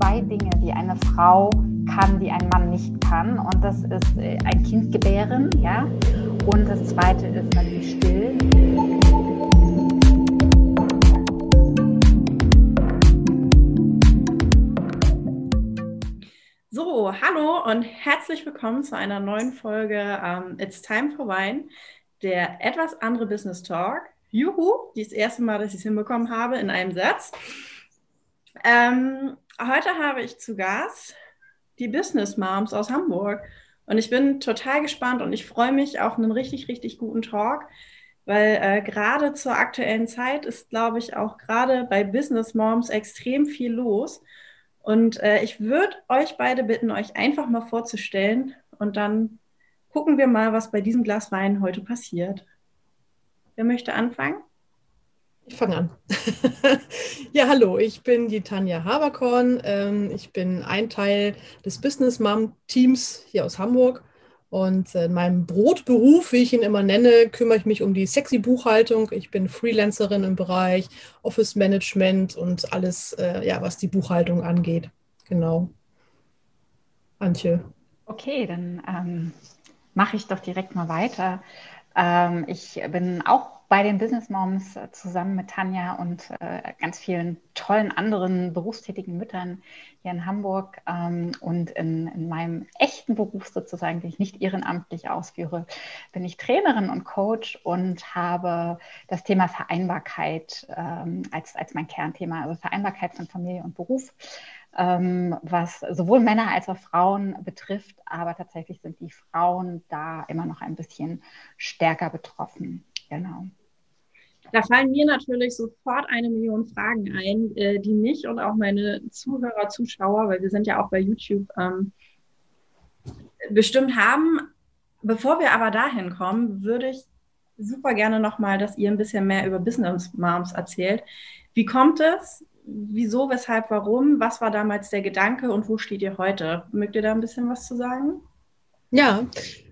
zwei Dinge, die eine Frau kann, die ein Mann nicht kann. Und das ist äh, ein Kind gebären, ja. Und das zweite ist natürlich still. So, hallo und herzlich willkommen zu einer neuen Folge um, ähm, It's Time for Wine, der etwas andere Business Talk. Juhu, das erste Mal, dass ich es hinbekommen habe in einem Satz. Ähm, heute habe ich zu Gast die Business Moms aus Hamburg. Und ich bin total gespannt und ich freue mich auf einen richtig, richtig guten Talk, weil äh, gerade zur aktuellen Zeit ist, glaube ich, auch gerade bei Business Moms extrem viel los. Und äh, ich würde euch beide bitten, euch einfach mal vorzustellen und dann gucken wir mal, was bei diesem Glas Wein heute passiert. Wer möchte anfangen? Ich fange an. ja, hallo, ich bin die Tanja Haberkorn. Ähm, ich bin ein Teil des Business Mom Teams hier aus Hamburg. Und in meinem Brotberuf, wie ich ihn immer nenne, kümmere ich mich um die sexy Buchhaltung. Ich bin Freelancerin im Bereich Office Management und alles, äh, ja, was die Buchhaltung angeht. Genau. Antje. Okay, dann ähm, mache ich doch direkt mal weiter. Ähm, ich bin auch bei den Business Moms äh, zusammen mit Tanja und äh, ganz vielen tollen anderen berufstätigen Müttern hier in Hamburg ähm, und in, in, meinem echten Beruf sozusagen, den ich nicht ehrenamtlich ausführe, bin ich Trainerin und Coach und habe das Thema Vereinbarkeit ähm, als, als mein Kernthema, also Vereinbarkeit von Familie und Beruf. Ähm, was sowohl Männer als auch Frauen betrifft, aber tatsächlich sind die Frauen da immer noch ein bisschen stärker betroffen. Genau. Da fallen mir natürlich sofort eine Million Fragen ein, äh, die mich und auch meine Zuhörer, Zuschauer, weil wir sind ja auch bei YouTube, ähm, bestimmt haben. Bevor wir aber dahin kommen, würde ich super gerne nochmal, dass ihr ein bisschen mehr über Business Moms erzählt. Wie kommt es? Wieso, weshalb, warum? Was war damals der Gedanke und wo steht ihr heute? Mögt ihr da ein bisschen was zu sagen? Ja,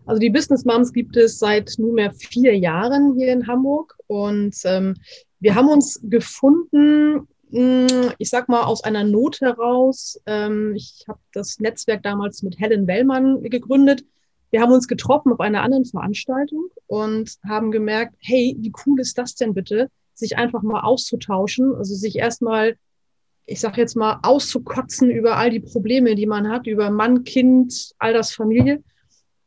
also die Business Moms gibt es seit nunmehr vier Jahren hier in Hamburg und ähm, wir haben uns gefunden, hm, ich sag mal, aus einer Not heraus. Ähm, ich habe das Netzwerk damals mit Helen Wellmann gegründet. Wir haben uns getroffen auf einer anderen Veranstaltung und haben gemerkt, hey, wie cool ist das denn bitte, sich einfach mal auszutauschen, also sich erstmal ich sage jetzt mal, auszukotzen über all die Probleme, die man hat, über Mann, Kind, all das Familie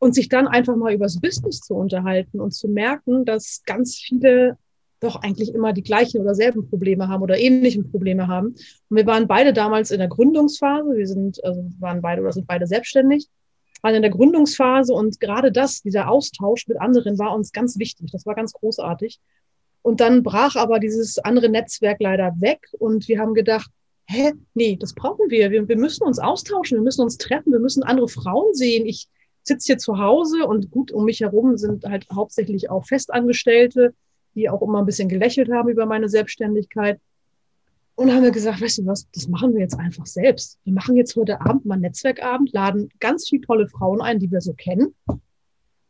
und sich dann einfach mal übers Business zu unterhalten und zu merken, dass ganz viele doch eigentlich immer die gleichen oder selben Probleme haben oder ähnlichen Probleme haben. Und wir waren beide damals in der Gründungsphase. Wir sind, also waren beide oder sind beide selbstständig, waren in der Gründungsphase und gerade das, dieser Austausch mit anderen war uns ganz wichtig. Das war ganz großartig. Und dann brach aber dieses andere Netzwerk leider weg und wir haben gedacht, hä, nee, das brauchen wir. wir. Wir müssen uns austauschen, wir müssen uns treffen, wir müssen andere Frauen sehen. Ich, sitze hier zu Hause und gut, um mich herum sind halt hauptsächlich auch Festangestellte, die auch immer ein bisschen gelächelt haben über meine Selbstständigkeit. Und haben wir gesagt, weißt du was, das machen wir jetzt einfach selbst. Wir machen jetzt heute Abend mal einen Netzwerkabend, laden ganz viele tolle Frauen ein, die wir so kennen.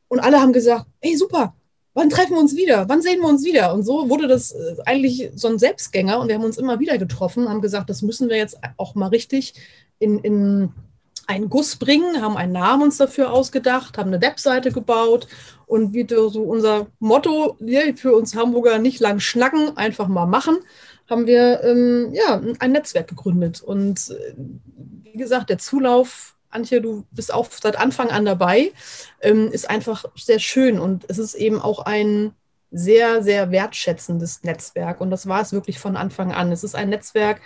Und alle haben gesagt, hey, super, wann treffen wir uns wieder? Wann sehen wir uns wieder? Und so wurde das äh, eigentlich so ein Selbstgänger und wir haben uns immer wieder getroffen, haben gesagt, das müssen wir jetzt auch mal richtig in, in einen Guss bringen, haben einen Namen uns dafür ausgedacht, haben eine Webseite gebaut und wie so unser Motto für uns Hamburger nicht lang schnacken, einfach mal machen, haben wir ähm, ja, ein Netzwerk gegründet. Und äh, wie gesagt, der Zulauf, Antje, du bist auch seit Anfang an dabei, ähm, ist einfach sehr schön und es ist eben auch ein sehr, sehr wertschätzendes Netzwerk. Und das war es wirklich von Anfang an. Es ist ein Netzwerk,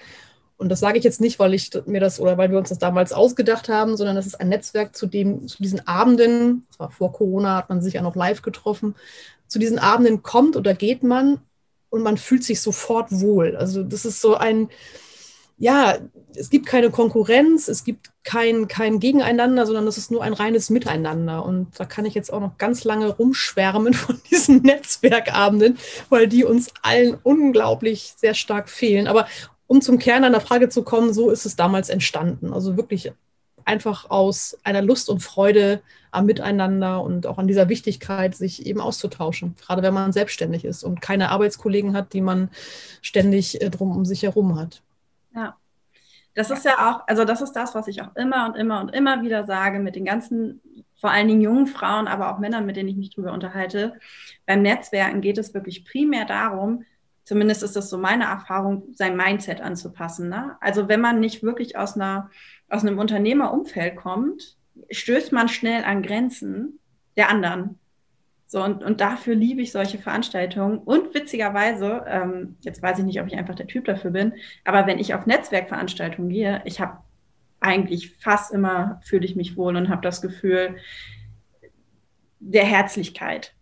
und das sage ich jetzt nicht, weil ich mir das oder weil wir uns das damals ausgedacht haben, sondern das ist ein Netzwerk, zu dem, zu diesen Abenden, das war vor Corona, hat man sich ja noch live getroffen, zu diesen Abenden kommt oder geht man und man fühlt sich sofort wohl. Also das ist so ein, ja, es gibt keine Konkurrenz, es gibt kein, kein Gegeneinander, sondern es ist nur ein reines Miteinander. Und da kann ich jetzt auch noch ganz lange rumschwärmen von diesen Netzwerkabenden, weil die uns allen unglaublich sehr stark fehlen. Aber um zum Kern einer Frage zu kommen, so ist es damals entstanden. Also wirklich einfach aus einer Lust und Freude am Miteinander und auch an dieser Wichtigkeit, sich eben auszutauschen, gerade wenn man selbstständig ist und keine Arbeitskollegen hat, die man ständig äh, drum um sich herum hat. Ja. Das ist ja auch, also das ist das, was ich auch immer und immer und immer wieder sage mit den ganzen, vor allen Dingen jungen Frauen, aber auch Männern, mit denen ich mich drüber unterhalte. Beim Netzwerken geht es wirklich primär darum, zumindest ist das so meine Erfahrung, sein Mindset anzupassen. Ne? Also wenn man nicht wirklich aus, einer, aus einem Unternehmerumfeld kommt, stößt man schnell an Grenzen der anderen. So, und, und dafür liebe ich solche Veranstaltungen. Und witzigerweise, ähm, jetzt weiß ich nicht, ob ich einfach der Typ dafür bin, aber wenn ich auf Netzwerkveranstaltungen gehe, ich habe eigentlich fast immer fühle ich mich wohl und habe das Gefühl der Herzlichkeit.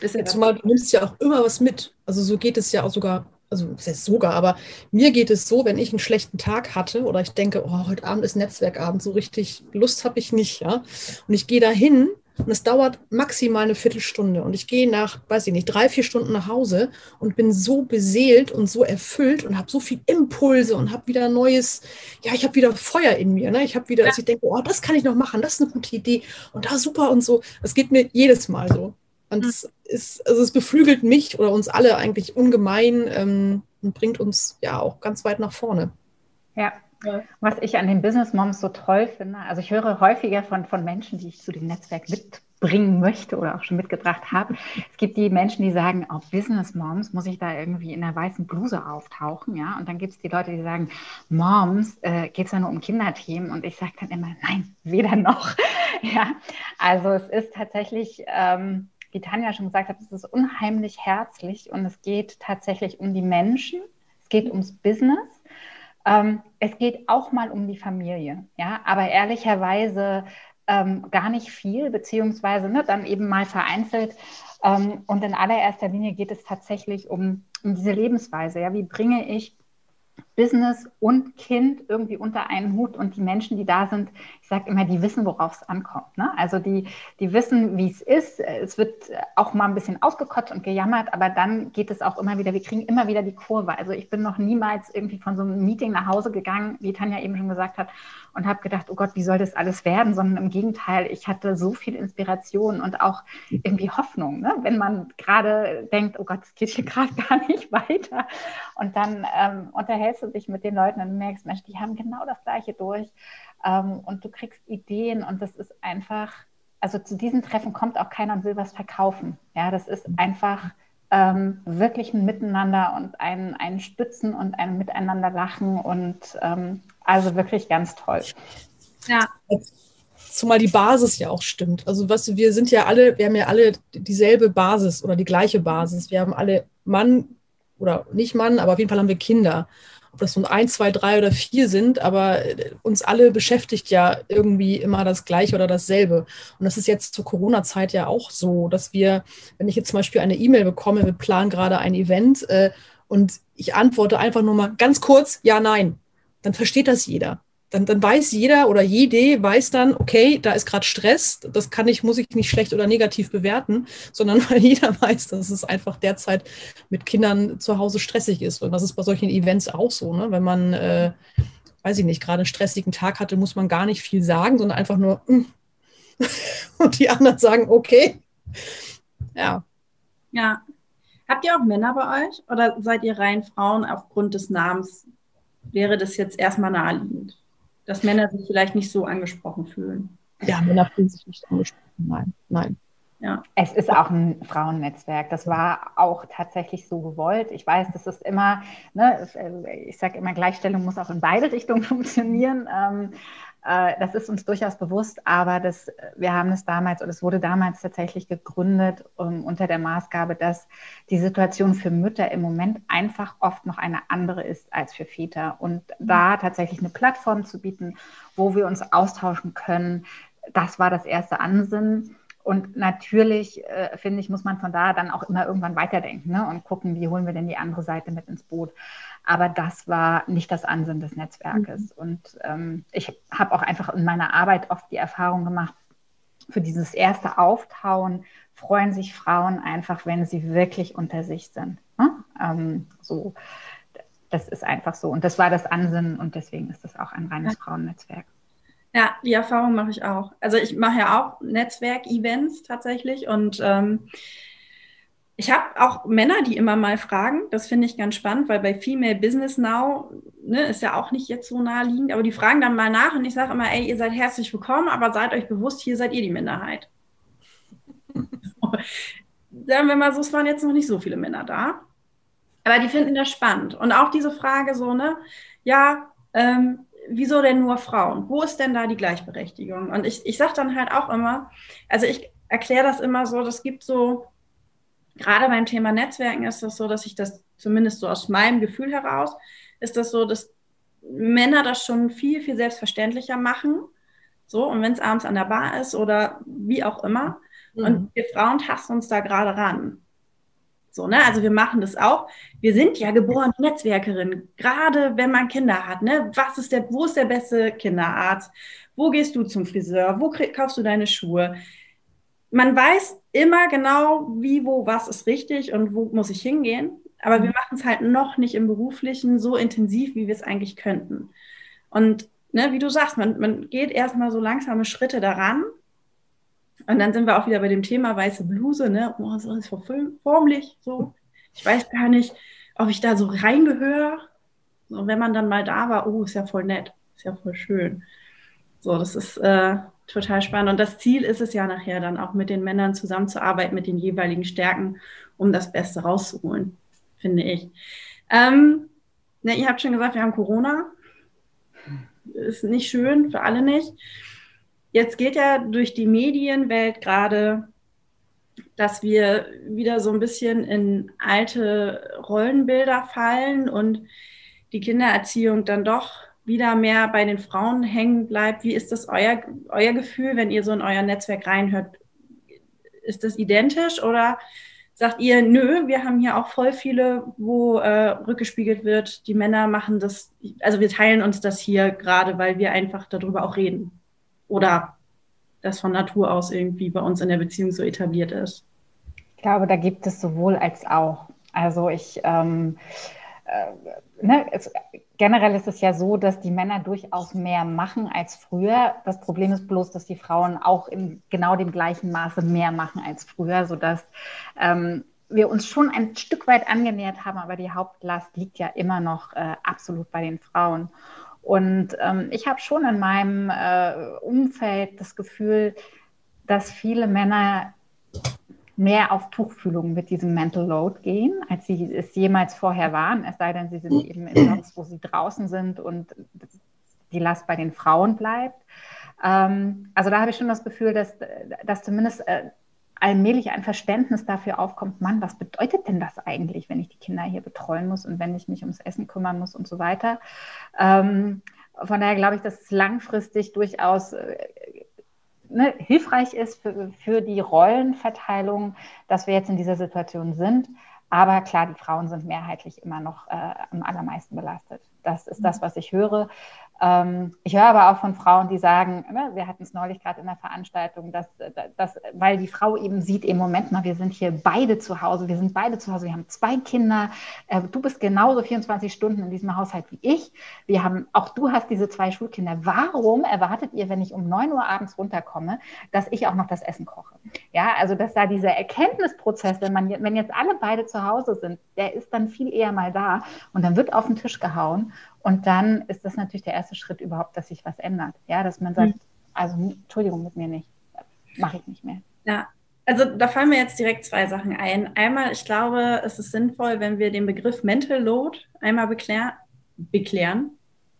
Ja, zumal du nimmst ja auch immer was mit. Also so geht es ja auch sogar, also das heißt sogar, aber mir geht es so, wenn ich einen schlechten Tag hatte oder ich denke, oh, heute Abend ist Netzwerkabend, so richtig Lust habe ich nicht, ja. Und ich gehe da hin und es dauert maximal eine Viertelstunde. Und ich gehe nach, weiß ich nicht, drei, vier Stunden nach Hause und bin so beseelt und so erfüllt und habe so viel Impulse und habe wieder neues, ja, ich habe wieder Feuer in mir. Ne? Ich habe wieder, dass ich denke, oh, das kann ich noch machen, das ist eine gute Idee und da super und so. Das geht mir jedes Mal so. Und mhm. es ist, also es beflügelt mich oder uns alle eigentlich ungemein ähm, und bringt uns ja auch ganz weit nach vorne. Ja, was ich an den Business Moms so toll finde, also ich höre häufiger von, von Menschen, die ich zu dem Netzwerk mitbringen möchte oder auch schon mitgebracht habe. Es gibt die Menschen, die sagen, oh, Business Moms, muss ich da irgendwie in einer weißen Bluse auftauchen, ja? Und dann gibt es die Leute, die sagen, Moms, äh, geht es ja nur um Kinderthemen? Und ich sage dann immer, nein, weder noch. ja, also es ist tatsächlich, ähm, wie Tanja schon gesagt hat, es ist unheimlich herzlich und es geht tatsächlich um die Menschen, es geht ums Business ähm, es geht auch mal um die Familie, ja, aber ehrlicherweise ähm, gar nicht viel, beziehungsweise ne, dann eben mal vereinzelt. Ähm, und in allererster Linie geht es tatsächlich um, um diese Lebensweise. Ja, wie bringe ich Business und Kind irgendwie unter einen Hut und die Menschen, die da sind, ich sage immer, die wissen, worauf es ankommt. Ne? Also die, die wissen, wie es ist. Es wird auch mal ein bisschen ausgekotzt und gejammert, aber dann geht es auch immer wieder, wir kriegen immer wieder die Kurve. Also ich bin noch niemals irgendwie von so einem Meeting nach Hause gegangen, wie Tanja eben schon gesagt hat, und habe gedacht, oh Gott, wie soll das alles werden? Sondern im Gegenteil, ich hatte so viel Inspiration und auch irgendwie Hoffnung, ne? wenn man gerade denkt, oh Gott, es geht hier gerade gar nicht weiter. Und dann ähm, unterhältst du dich mit den Leuten und merkst, Mensch, die haben genau das Gleiche durch. Ähm, und du kriegst Ideen und das ist einfach, also zu diesen Treffen kommt auch keiner und will was verkaufen. Ja, das ist einfach ähm, wirklich ein Miteinander und ein, ein Stützen und ein Miteinander lachen und ähm, also wirklich ganz toll. Ja. Zumal die Basis ja auch stimmt. Also was wir sind ja alle, wir haben ja alle dieselbe Basis oder die gleiche Basis. Wir haben alle Mann oder nicht Mann, aber auf jeden Fall haben wir Kinder ob das nun ein, zwei, drei oder vier sind, aber uns alle beschäftigt ja irgendwie immer das Gleiche oder dasselbe. Und das ist jetzt zur Corona-Zeit ja auch so, dass wir, wenn ich jetzt zum Beispiel eine E-Mail bekomme, wir planen gerade ein Event äh, und ich antworte einfach nur mal ganz kurz, ja, nein, dann versteht das jeder dann, dann weiß jeder oder jede weiß dann, okay, da ist gerade Stress, das kann ich, muss ich nicht schlecht oder negativ bewerten, sondern weil jeder weiß, dass es einfach derzeit mit Kindern zu Hause stressig ist. Und das ist bei solchen Events auch so, ne? Wenn man, äh, weiß ich nicht, gerade einen stressigen Tag hatte, muss man gar nicht viel sagen, sondern einfach nur, mm. und die anderen sagen, okay. Ja. Ja. Habt ihr auch Männer bei euch oder seid ihr rein Frauen aufgrund des Namens? Wäre das jetzt erstmal naheliegend? Dass Männer sich vielleicht nicht so angesprochen fühlen. Ja, Männer fühlen sich nicht angesprochen. Nein, nein. Ja. Es ist auch ein Frauennetzwerk. Das war auch tatsächlich so gewollt. Ich weiß, das ist immer, ne, ich sage immer, Gleichstellung muss auch in beide Richtungen funktionieren. Ähm, äh, das ist uns durchaus bewusst, aber das, wir haben es damals, oder es wurde damals tatsächlich gegründet um, unter der Maßgabe, dass die Situation für Mütter im Moment einfach oft noch eine andere ist als für Väter. Und da tatsächlich eine Plattform zu bieten, wo wir uns austauschen können, das war das erste Ansinnen. Und natürlich, äh, finde ich, muss man von da dann auch immer irgendwann weiterdenken ne? und gucken, wie holen wir denn die andere Seite mit ins Boot. Aber das war nicht das Ansinnen des Netzwerkes. Mhm. Und ähm, ich habe auch einfach in meiner Arbeit oft die Erfahrung gemacht, für dieses erste Auftauen freuen sich Frauen einfach, wenn sie wirklich unter sich sind. Ne? Ähm, so, das ist einfach so. Und das war das Ansinnen und deswegen ist das auch ein reines Frauennetzwerk. Ja, die Erfahrung mache ich auch. Also ich mache ja auch Netzwerk-Events tatsächlich und ähm, ich habe auch Männer, die immer mal fragen. Das finde ich ganz spannend, weil bei Female Business Now ne, ist ja auch nicht jetzt so naheliegend, aber die fragen dann mal nach und ich sage immer, ey, ihr seid herzlich willkommen, aber seid euch bewusst, hier seid ihr die Minderheit. Sagen wir mal so, es waren jetzt noch nicht so viele Männer da. Aber die finden das spannend. Und auch diese Frage so, ne, ja, ähm, wieso denn nur Frauen? Wo ist denn da die Gleichberechtigung? Und ich, ich sage dann halt auch immer, also ich erkläre das immer so, das gibt so, gerade beim Thema Netzwerken ist das so, dass ich das zumindest so aus meinem Gefühl heraus, ist das so, dass Männer das schon viel, viel selbstverständlicher machen. So, und wenn es abends an der Bar ist oder wie auch immer. Mhm. Und wir Frauen tasten uns da gerade ran. So, ne? Also wir machen das auch. Wir sind ja geborene Netzwerkerin, gerade wenn man Kinder hat. Ne? Was ist der, wo ist der beste Kinderarzt? Wo gehst du zum Friseur? Wo krieg, kaufst du deine Schuhe? Man weiß immer genau, wie, wo, was ist richtig und wo muss ich hingehen. Aber mhm. wir machen es halt noch nicht im Beruflichen so intensiv, wie wir es eigentlich könnten. Und ne, wie du sagst, man, man geht erstmal so langsame Schritte daran und dann sind wir auch wieder bei dem Thema weiße Bluse, ne? Oh, so ist formlich so. Ich weiß gar nicht, ob ich da so reingehöre. Und wenn man dann mal da war, oh, ist ja voll nett, ist ja voll schön. So, das ist äh, total spannend. Und das Ziel ist es ja nachher dann auch mit den Männern zusammenzuarbeiten, mit den jeweiligen Stärken, um das Beste rauszuholen, finde ich. Ähm, ne, ihr habt schon gesagt, wir haben Corona. Ist nicht schön, für alle nicht. Jetzt geht ja durch die Medienwelt gerade, dass wir wieder so ein bisschen in alte Rollenbilder fallen und die Kindererziehung dann doch wieder mehr bei den Frauen hängen bleibt. Wie ist das euer, euer Gefühl, wenn ihr so in euer Netzwerk reinhört? Ist das identisch oder sagt ihr, nö, wir haben hier auch voll viele, wo äh, rückgespiegelt wird, die Männer machen das, also wir teilen uns das hier gerade, weil wir einfach darüber auch reden oder das von Natur aus irgendwie bei uns in der Beziehung so etabliert ist? Ich glaube, da gibt es sowohl als auch. Also ich, ähm, äh, ne, es, generell ist es ja so, dass die Männer durchaus mehr machen als früher. Das Problem ist bloß, dass die Frauen auch in genau dem gleichen Maße mehr machen als früher, sodass ähm, wir uns schon ein Stück weit angenähert haben, aber die Hauptlast liegt ja immer noch äh, absolut bei den Frauen. Und ähm, ich habe schon in meinem äh, Umfeld das Gefühl, dass viele Männer mehr auf Tuchfühlung mit diesem Mental Load gehen, als sie es jemals vorher waren. Es sei denn, sie sind eben in Jobs, wo sie draußen sind und die Last bei den Frauen bleibt. Ähm, also da habe ich schon das Gefühl, dass, dass zumindest äh, allmählich ein Verständnis dafür aufkommt, Mann, was bedeutet denn das eigentlich, wenn ich die Kinder hier betreuen muss und wenn ich mich ums Essen kümmern muss und so weiter. Ähm, von daher glaube ich, dass es langfristig durchaus äh, ne, hilfreich ist für, für die Rollenverteilung, dass wir jetzt in dieser Situation sind. Aber klar, die Frauen sind mehrheitlich immer noch äh, am allermeisten belastet. Das ist das, mhm. was ich höre. Ähm, ich höre aber auch von Frauen, die sagen, ne, wir hatten es neulich gerade in der Veranstaltung, dass, dass, weil die Frau eben sieht, im Moment mal, wir sind hier beide zu Hause, wir sind beide zu Hause, wir haben zwei Kinder, äh, du bist genauso 24 Stunden in diesem Haushalt wie ich, wir haben, auch du hast diese zwei Schulkinder. Warum erwartet ihr, wenn ich um 9 Uhr abends runterkomme, dass ich auch noch das Essen koche? Ja, also dass da dieser Erkenntnisprozess, wenn, man, wenn jetzt alle beide zu Hause sind, der ist dann viel eher mal da und dann wird auf den Tisch gehauen und dann ist das natürlich der erste Schritt überhaupt, dass sich was ändert. Ja, dass man sagt, mhm. also Entschuldigung mit mir nicht, mache ich nicht mehr. Ja, also da fallen mir jetzt direkt zwei Sachen ein. Einmal, ich glaube, es ist sinnvoll, wenn wir den Begriff Mental Load einmal beklären, beklären,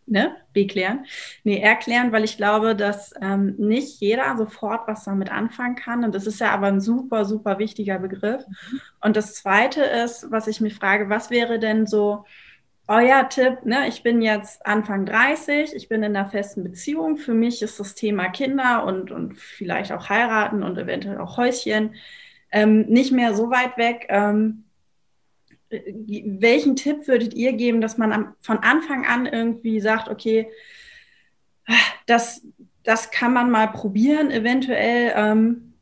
ne, beklären, nee, erklären, weil ich glaube, dass ähm, nicht jeder sofort was damit anfangen kann. Und das ist ja aber ein super, super wichtiger Begriff. Mhm. Und das Zweite ist, was ich mich frage, was wäre denn so euer Tipp, ne, ich bin jetzt Anfang 30, ich bin in einer festen Beziehung. Für mich ist das Thema Kinder und, und vielleicht auch heiraten und eventuell auch Häuschen ähm, nicht mehr so weit weg. Ähm, welchen Tipp würdet ihr geben, dass man am, von Anfang an irgendwie sagt, okay, das, das kann man mal probieren, eventuell, ähm,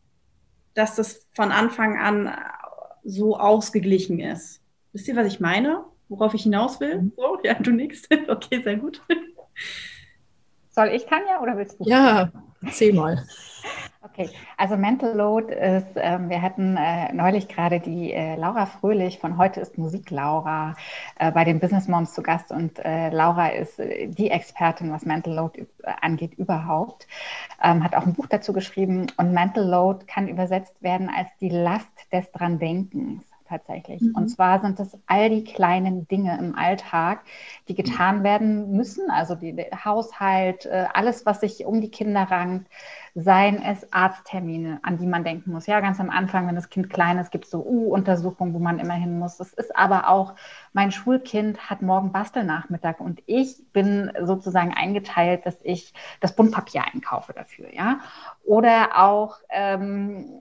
dass das von Anfang an so ausgeglichen ist? Wisst ihr, was ich meine? Worauf ich hinaus will? Mhm. So, ja, du nix. Okay, sehr gut. Soll ich, Tanja, oder willst du? Ja, erzähl mal. Okay, also Mental Load ist, ähm, wir hatten äh, neulich gerade die äh, Laura Fröhlich von Heute ist Musik Laura äh, bei den Business Moms zu Gast und äh, Laura ist äh, die Expertin, was Mental Load angeht überhaupt, ähm, hat auch ein Buch dazu geschrieben und Mental Load kann übersetzt werden als die Last des dran Denkens tatsächlich. Mhm. Und zwar sind es all die kleinen Dinge im Alltag, die getan werden müssen, also die, der Haushalt, äh, alles, was sich um die Kinder rankt, seien es Arzttermine, an die man denken muss. Ja, ganz am Anfang, wenn das Kind klein ist, gibt es so U-Untersuchungen, wo man immer hin muss. Es ist aber auch, mein Schulkind hat morgen Bastelnachmittag und ich bin sozusagen eingeteilt, dass ich das Buntpapier einkaufe dafür. Ja, oder auch ähm,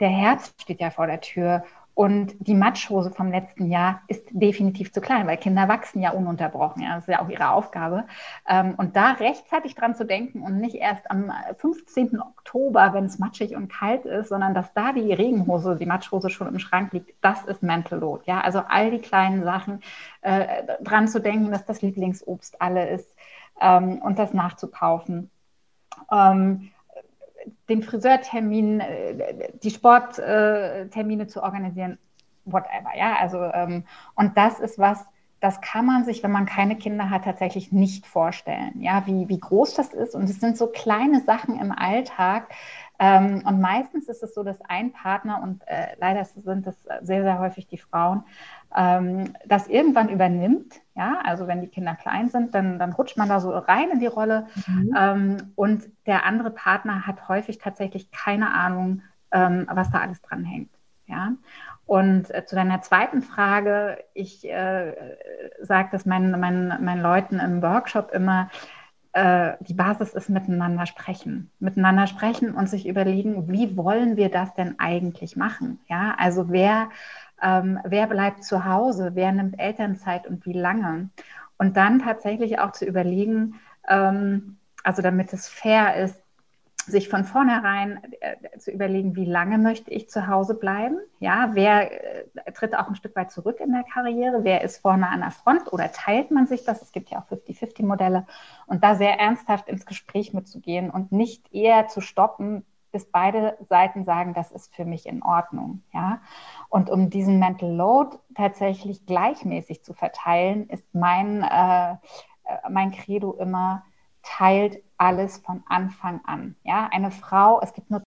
der Herbst steht ja vor der Tür und die Matschhose vom letzten Jahr ist definitiv zu klein, weil Kinder wachsen ja ununterbrochen. Ja, das ist ja auch ihre Aufgabe. Ähm, und da rechtzeitig dran zu denken und nicht erst am 15. Oktober, wenn es matschig und kalt ist, sondern dass da die Regenhose, die Matschhose schon im Schrank liegt, das ist Mental Load. Ja, also all die kleinen Sachen äh, dran zu denken, dass das Lieblingsobst alle ist ähm, und das nachzukaufen. Ähm, den Friseurtermin, äh, die Sporttermine zu organisieren, whatever. Ja, also ähm, und das ist was, das kann man sich, wenn man keine Kinder hat, tatsächlich nicht vorstellen. Ja, wie, wie groß das ist. Und es sind so kleine Sachen im Alltag, ähm, und meistens ist es so, dass ein Partner, und äh, leider sind es sehr, sehr häufig die Frauen, ähm, das irgendwann übernimmt. Ja, also wenn die Kinder klein sind, dann, dann rutscht man da so rein in die Rolle. Mhm. Ähm, und der andere Partner hat häufig tatsächlich keine Ahnung, ähm, was da alles dran hängt. Ja. Und äh, zu deiner zweiten Frage, ich äh, sage das meinen, meinen, meinen Leuten im Workshop immer, äh, die Basis ist miteinander sprechen. Miteinander sprechen und sich überlegen, wie wollen wir das denn eigentlich machen? Ja, also wer, ähm, wer bleibt zu Hause, wer nimmt Elternzeit und wie lange? Und dann tatsächlich auch zu überlegen, ähm, also damit es fair ist, sich von vornherein äh, zu überlegen, wie lange möchte ich zu Hause bleiben? Ja, wer äh, tritt auch ein Stück weit zurück in der Karriere? Wer ist vorne an der Front oder teilt man sich das? Es gibt ja auch 50-50-Modelle und da sehr ernsthaft ins Gespräch mitzugehen und nicht eher zu stoppen, bis beide Seiten sagen, das ist für mich in Ordnung. Ja? Und um diesen Mental Load tatsächlich gleichmäßig zu verteilen, ist mein, äh, äh mein Credo immer, teilt alles von Anfang an. Ja, eine Frau, es gibt nur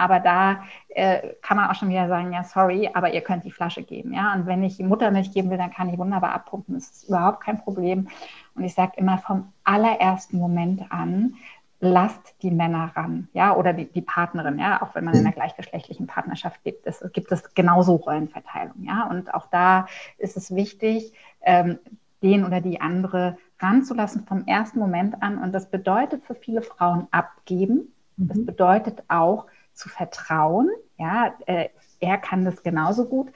Aber da äh, kann man auch schon wieder sagen, ja, sorry, aber ihr könnt die Flasche geben. Ja? Und wenn ich Muttermilch geben will, dann kann ich wunderbar abpumpen. Das ist überhaupt kein Problem. Und ich sage immer vom allerersten Moment an, lasst die Männer ran, ja, oder die, die Partnerin, ja, auch wenn man in einer gleichgeschlechtlichen Partnerschaft gibt, es gibt es genauso Rollenverteilung, ja, und auch da ist es wichtig, ähm, den oder die andere ranzulassen vom ersten Moment an und das bedeutet für viele Frauen abgeben, das mhm. bedeutet auch zu vertrauen. Ja, äh, er kann das genauso gut.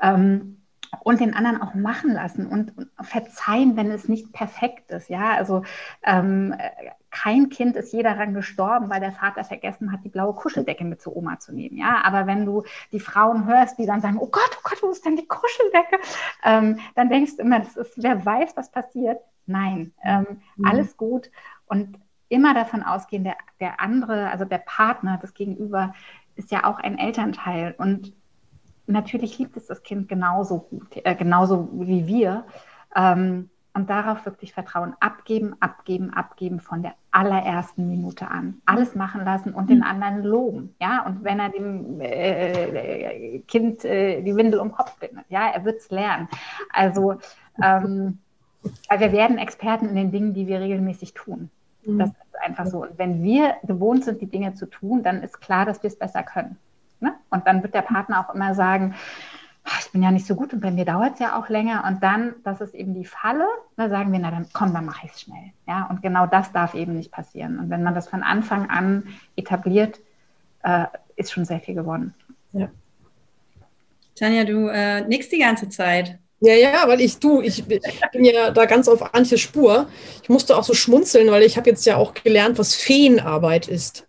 Ähm, und den anderen auch machen lassen und, verzeihen, wenn es nicht perfekt ist. Ja, also ähm, kein Kind ist je daran gestorben, weil der Vater vergessen hat, die blaue Kuscheldecke mit zur Oma zu nehmen. Ja, aber wenn du die Frauen hörst, die dann sagen, oh Gott, oh Gott, wo ist denn die Kuscheldecke? Ähm, dann denkst du immer, das ist, wer weiß, was passiert. Nein, ähm, mhm. alles gut. Und immer davon ausgehen, der, der andere, also der Partner, das Gegenüber, ist ja auch ein Elternteil. Und natürlich liebt es das Kind genauso gut, äh, genauso wie wir. Ähm, und darauf wirklich Vertrauen abgeben, abgeben, abgeben von der allerersten Minute an. Alles machen lassen und den anderen loben. Ja, und wenn er dem äh, Kind äh, die Windel um den Kopf bindet, ja, er wird es lernen. Also, ähm, wir werden Experten in den Dingen, die wir regelmäßig tun. Mhm. Das ist einfach so. Und wenn wir gewohnt sind, die Dinge zu tun, dann ist klar, dass wir es besser können. Ne? Und dann wird der Partner auch immer sagen, ah, ich bin ja nicht so gut und bei mir dauert es ja auch länger. Und dann, das ist eben die Falle, da sagen wir, na dann komm, dann mache ich es schnell. Ja, und genau das darf eben nicht passieren. Und wenn man das von Anfang an etabliert, äh, ist schon sehr viel gewonnen. Ja. Tanja, du äh, nickst die ganze Zeit. Ja, ja, weil ich, du, ich bin ja da ganz auf Antjes Spur. Ich musste auch so schmunzeln, weil ich habe jetzt ja auch gelernt, was Feenarbeit ist.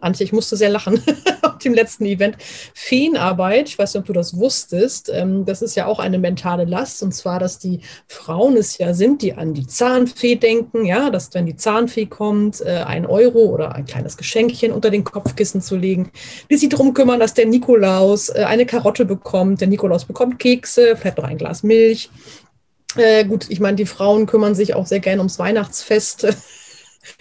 Antje, ich musste sehr lachen auf dem letzten Event. Feenarbeit, ich weiß nicht, ob du das wusstest, ähm, das ist ja auch eine mentale Last. Und zwar, dass die Frauen es ja sind, die an die Zahnfee denken, ja, dass wenn die Zahnfee kommt, äh, ein Euro oder ein kleines Geschenkchen unter den Kopfkissen zu legen, die sich darum kümmern, dass der Nikolaus äh, eine Karotte bekommt, der Nikolaus bekommt Kekse, vielleicht noch ein Glas Milch. Äh, gut, ich meine, die Frauen kümmern sich auch sehr gerne ums Weihnachtsfest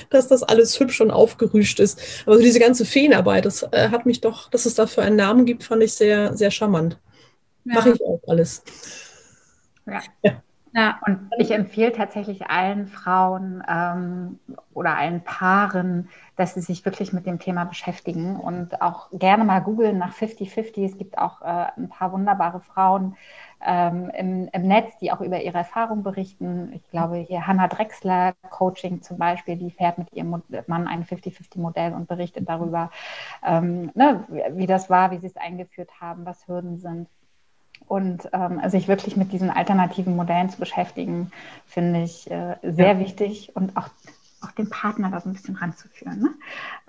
dass das alles hübsch und aufgerüscht ist. Aber so diese ganze Feenarbeit, das äh, hat mich doch, dass es dafür einen Namen gibt, fand ich sehr, sehr charmant. Ja. Mache ich auch alles. Ja. ja. Ja, und ich empfehle tatsächlich allen Frauen ähm, oder allen Paaren, dass sie sich wirklich mit dem Thema beschäftigen und auch gerne mal googeln nach 50-50. Es gibt auch äh, ein paar wunderbare Frauen, ähm, im, im, Netz, die auch über ihre Erfahrung berichten. Ich glaube, hier Hannah Drexler Coaching zum Beispiel, die fährt mit ihrem Mann ein 50-50-Modell und berichtet darüber, ähm, ne, wie das war, wie sie es eingeführt haben, was Hürden sind. Und ähm, sich wirklich mit diesen alternativen Modellen zu beschäftigen, finde ich äh, sehr ja. wichtig und auch auch den Partner da so ein bisschen ranzuführen. Ne?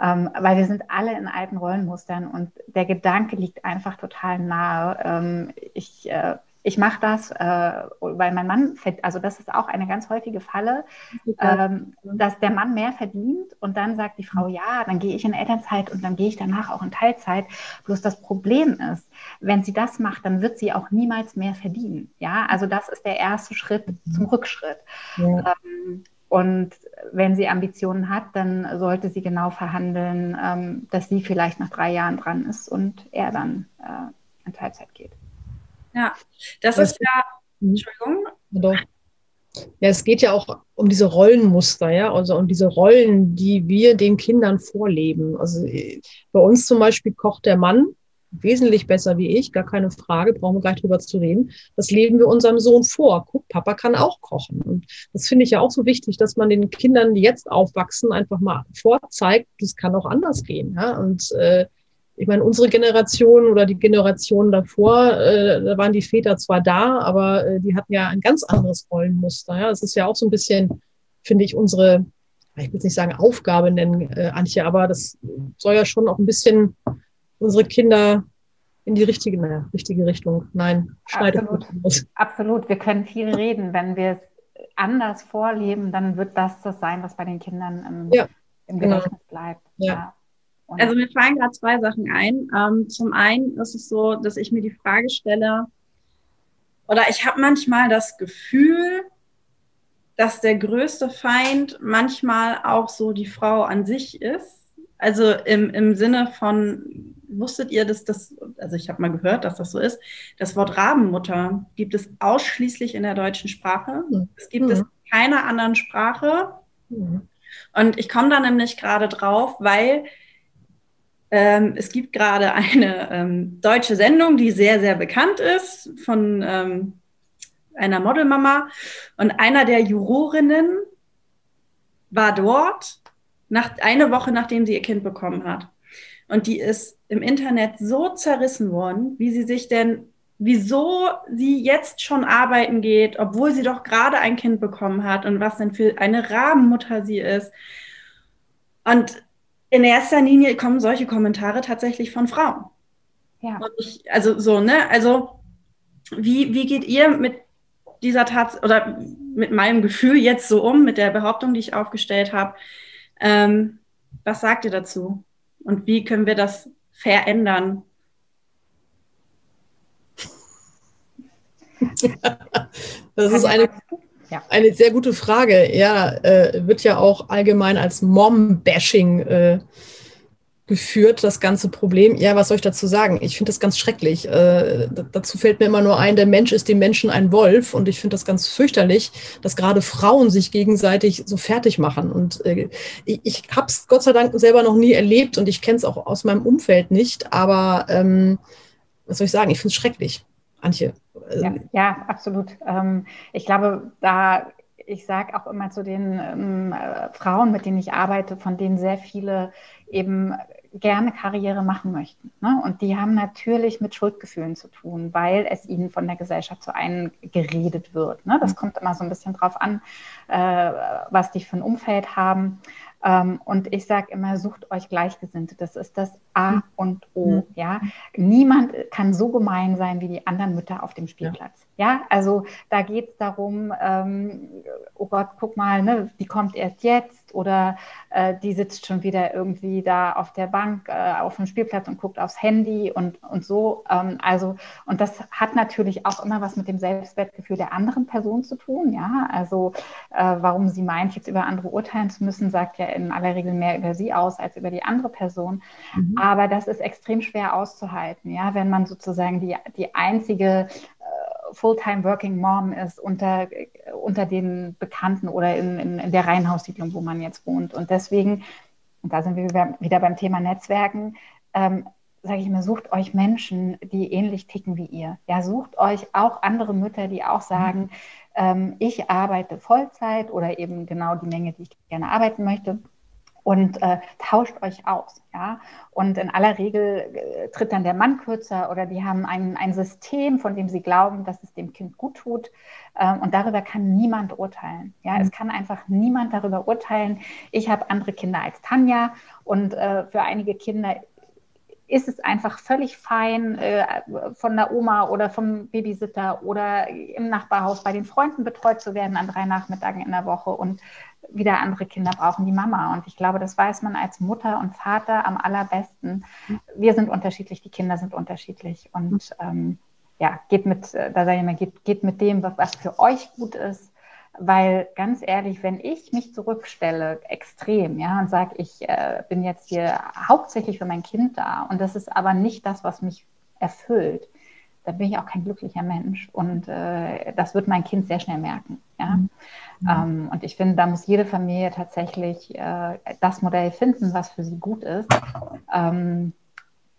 Ähm, weil wir sind alle in alten Rollenmustern und der Gedanke liegt einfach total nahe. Ähm, ich äh, ich mache das, äh, weil mein Mann, also das ist auch eine ganz häufige Falle, ähm, dass der Mann mehr verdient und dann sagt die Frau, ja, dann gehe ich in Elternzeit und dann gehe ich danach auch in Teilzeit. Bloß das Problem ist, wenn sie das macht, dann wird sie auch niemals mehr verdienen. Ja, also das ist der erste Schritt zum Rückschritt. Ja. Ähm, und wenn sie Ambitionen hat, dann sollte sie genau verhandeln, ähm, dass sie vielleicht nach drei Jahren dran ist und er dann äh, in Teilzeit geht. Ja, das Was ist ja, mhm. Entschuldigung. Doch. Ja, es geht ja auch um diese Rollenmuster, ja, also um diese Rollen, die wir den Kindern vorleben. Also äh, bei uns zum Beispiel kocht der Mann wesentlich besser wie ich, gar keine Frage, brauchen wir gleich drüber zu reden. Das leben wir unserem Sohn vor. Guck, Papa kann auch kochen. Und das finde ich ja auch so wichtig, dass man den Kindern, die jetzt aufwachsen, einfach mal vorzeigt, das kann auch anders gehen. Ja? Und äh, ich meine, unsere Generation oder die Generation davor, äh, da waren die Väter zwar da, aber äh, die hatten ja ein ganz anderes Rollenmuster. Ja, es ist ja auch so ein bisschen, finde ich, unsere, ich will nicht sagen Aufgabe nennen, äh, Antje, aber das soll ja schon auch ein bisschen unsere Kinder in die richtige, naja, richtige Richtung. Nein, schneidet absolut. absolut. Wir können viel reden. Wenn wir es anders vorleben, dann wird das das sein, was bei den Kindern im, ja, im genau. Gedächtnis bleibt. Ja. ja. Also mir fallen gerade zwei Sachen ein. Ähm, zum einen ist es so, dass ich mir die Frage stelle, oder ich habe manchmal das Gefühl, dass der größte Feind manchmal auch so die Frau an sich ist. Also im, im Sinne von, wusstet ihr, dass das, also ich habe mal gehört, dass das so ist, das Wort Rabenmutter gibt es ausschließlich in der deutschen Sprache. Es gibt mhm. es in keiner anderen Sprache. Mhm. Und ich komme da nämlich gerade drauf, weil ähm, es gibt gerade eine ähm, deutsche Sendung, die sehr, sehr bekannt ist von ähm, einer Modelmama. Und einer der Jurorinnen war dort nach, eine Woche, nachdem sie ihr Kind bekommen hat. Und die ist im Internet so zerrissen worden, wie sie sich denn, wieso sie jetzt schon arbeiten geht, obwohl sie doch gerade ein Kind bekommen hat und was denn für eine Rabenmutter sie ist. Und in erster Linie kommen solche Kommentare tatsächlich von Frauen. Ja. Ich, also so, ne? Also wie, wie geht ihr mit dieser Tat oder mit meinem Gefühl jetzt so um, mit der Behauptung, die ich aufgestellt habe? Ähm, was sagt ihr dazu? Und wie können wir das verändern? das ist eine ja. Eine sehr gute Frage. Ja, äh, wird ja auch allgemein als Mom-Bashing äh, geführt, das ganze Problem. Ja, was soll ich dazu sagen? Ich finde das ganz schrecklich. Äh, dazu fällt mir immer nur ein, der Mensch ist dem Menschen ein Wolf. Und ich finde das ganz fürchterlich, dass gerade Frauen sich gegenseitig so fertig machen. Und äh, ich, ich habe es Gott sei Dank selber noch nie erlebt und ich kenne es auch aus meinem Umfeld nicht. Aber ähm, was soll ich sagen? Ich finde es schrecklich. Antje. Ja, ja absolut. Ähm, ich glaube, da, ich sage auch immer zu den ähm, Frauen, mit denen ich arbeite, von denen sehr viele eben gerne Karriere machen möchten. Ne? Und die haben natürlich mit Schuldgefühlen zu tun, weil es ihnen von der Gesellschaft so eingeredet wird. Ne? Das mhm. kommt immer so ein bisschen drauf an, äh, was die für ein Umfeld haben. Ähm, und ich sage immer, sucht euch Gleichgesinnte. Das ist das A mhm. und O. Mhm. Ja? Niemand kann so gemein sein wie die anderen Mütter auf dem Spielplatz. Ja, ja? also da geht es darum, ähm, oh Gott, guck mal, ne, die kommt erst jetzt oder äh, die sitzt schon wieder irgendwie da auf der Bank äh, auf dem Spielplatz und guckt aufs Handy und, und so. Ähm, also, und das hat natürlich auch immer was mit dem Selbstwertgefühl der anderen Person zu tun. Ja, also äh, warum sie meint, jetzt über andere urteilen zu müssen, sagt ja in aller Regel mehr über sie aus als über die andere Person. Mhm. Aber das ist extrem schwer auszuhalten, ja, wenn man sozusagen die, die einzige äh, Fulltime Working Mom ist unter, unter den Bekannten oder in, in, in der Reihenhaussiedlung, wo man jetzt wohnt. Und deswegen, und da sind wir wieder beim Thema Netzwerken, ähm, sage ich immer, sucht euch Menschen, die ähnlich ticken wie ihr. Ja, sucht euch auch andere Mütter, die auch sagen, mhm. ähm, ich arbeite Vollzeit oder eben genau die Menge, die ich gerne arbeiten möchte und äh, tauscht euch aus. Ja? Und in aller Regel äh, tritt dann der Mann kürzer oder die haben ein, ein System, von dem sie glauben, dass es dem Kind gut tut. Äh, und darüber kann niemand urteilen. Ja? Mhm. Es kann einfach niemand darüber urteilen. Ich habe andere Kinder als Tanja und äh, für einige Kinder ist es einfach völlig fein, äh, von der Oma oder vom Babysitter oder im Nachbarhaus bei den Freunden betreut zu werden an drei Nachmittagen in der Woche. Und wieder andere Kinder brauchen die Mama. Und ich glaube, das weiß man als Mutter und Vater am allerbesten. Wir sind unterschiedlich, die Kinder sind unterschiedlich. Und ähm, ja, geht mit, äh, da sage ich immer, geht, geht mit dem, was für euch gut ist. Weil ganz ehrlich, wenn ich mich zurückstelle, extrem, ja, und sage, ich äh, bin jetzt hier hauptsächlich für mein Kind da und das ist aber nicht das, was mich erfüllt, dann bin ich auch kein glücklicher Mensch. Und äh, das wird mein Kind sehr schnell merken. Ja? Mhm. Ähm, und ich finde, da muss jede Familie tatsächlich äh, das Modell finden, was für sie gut ist. Ähm,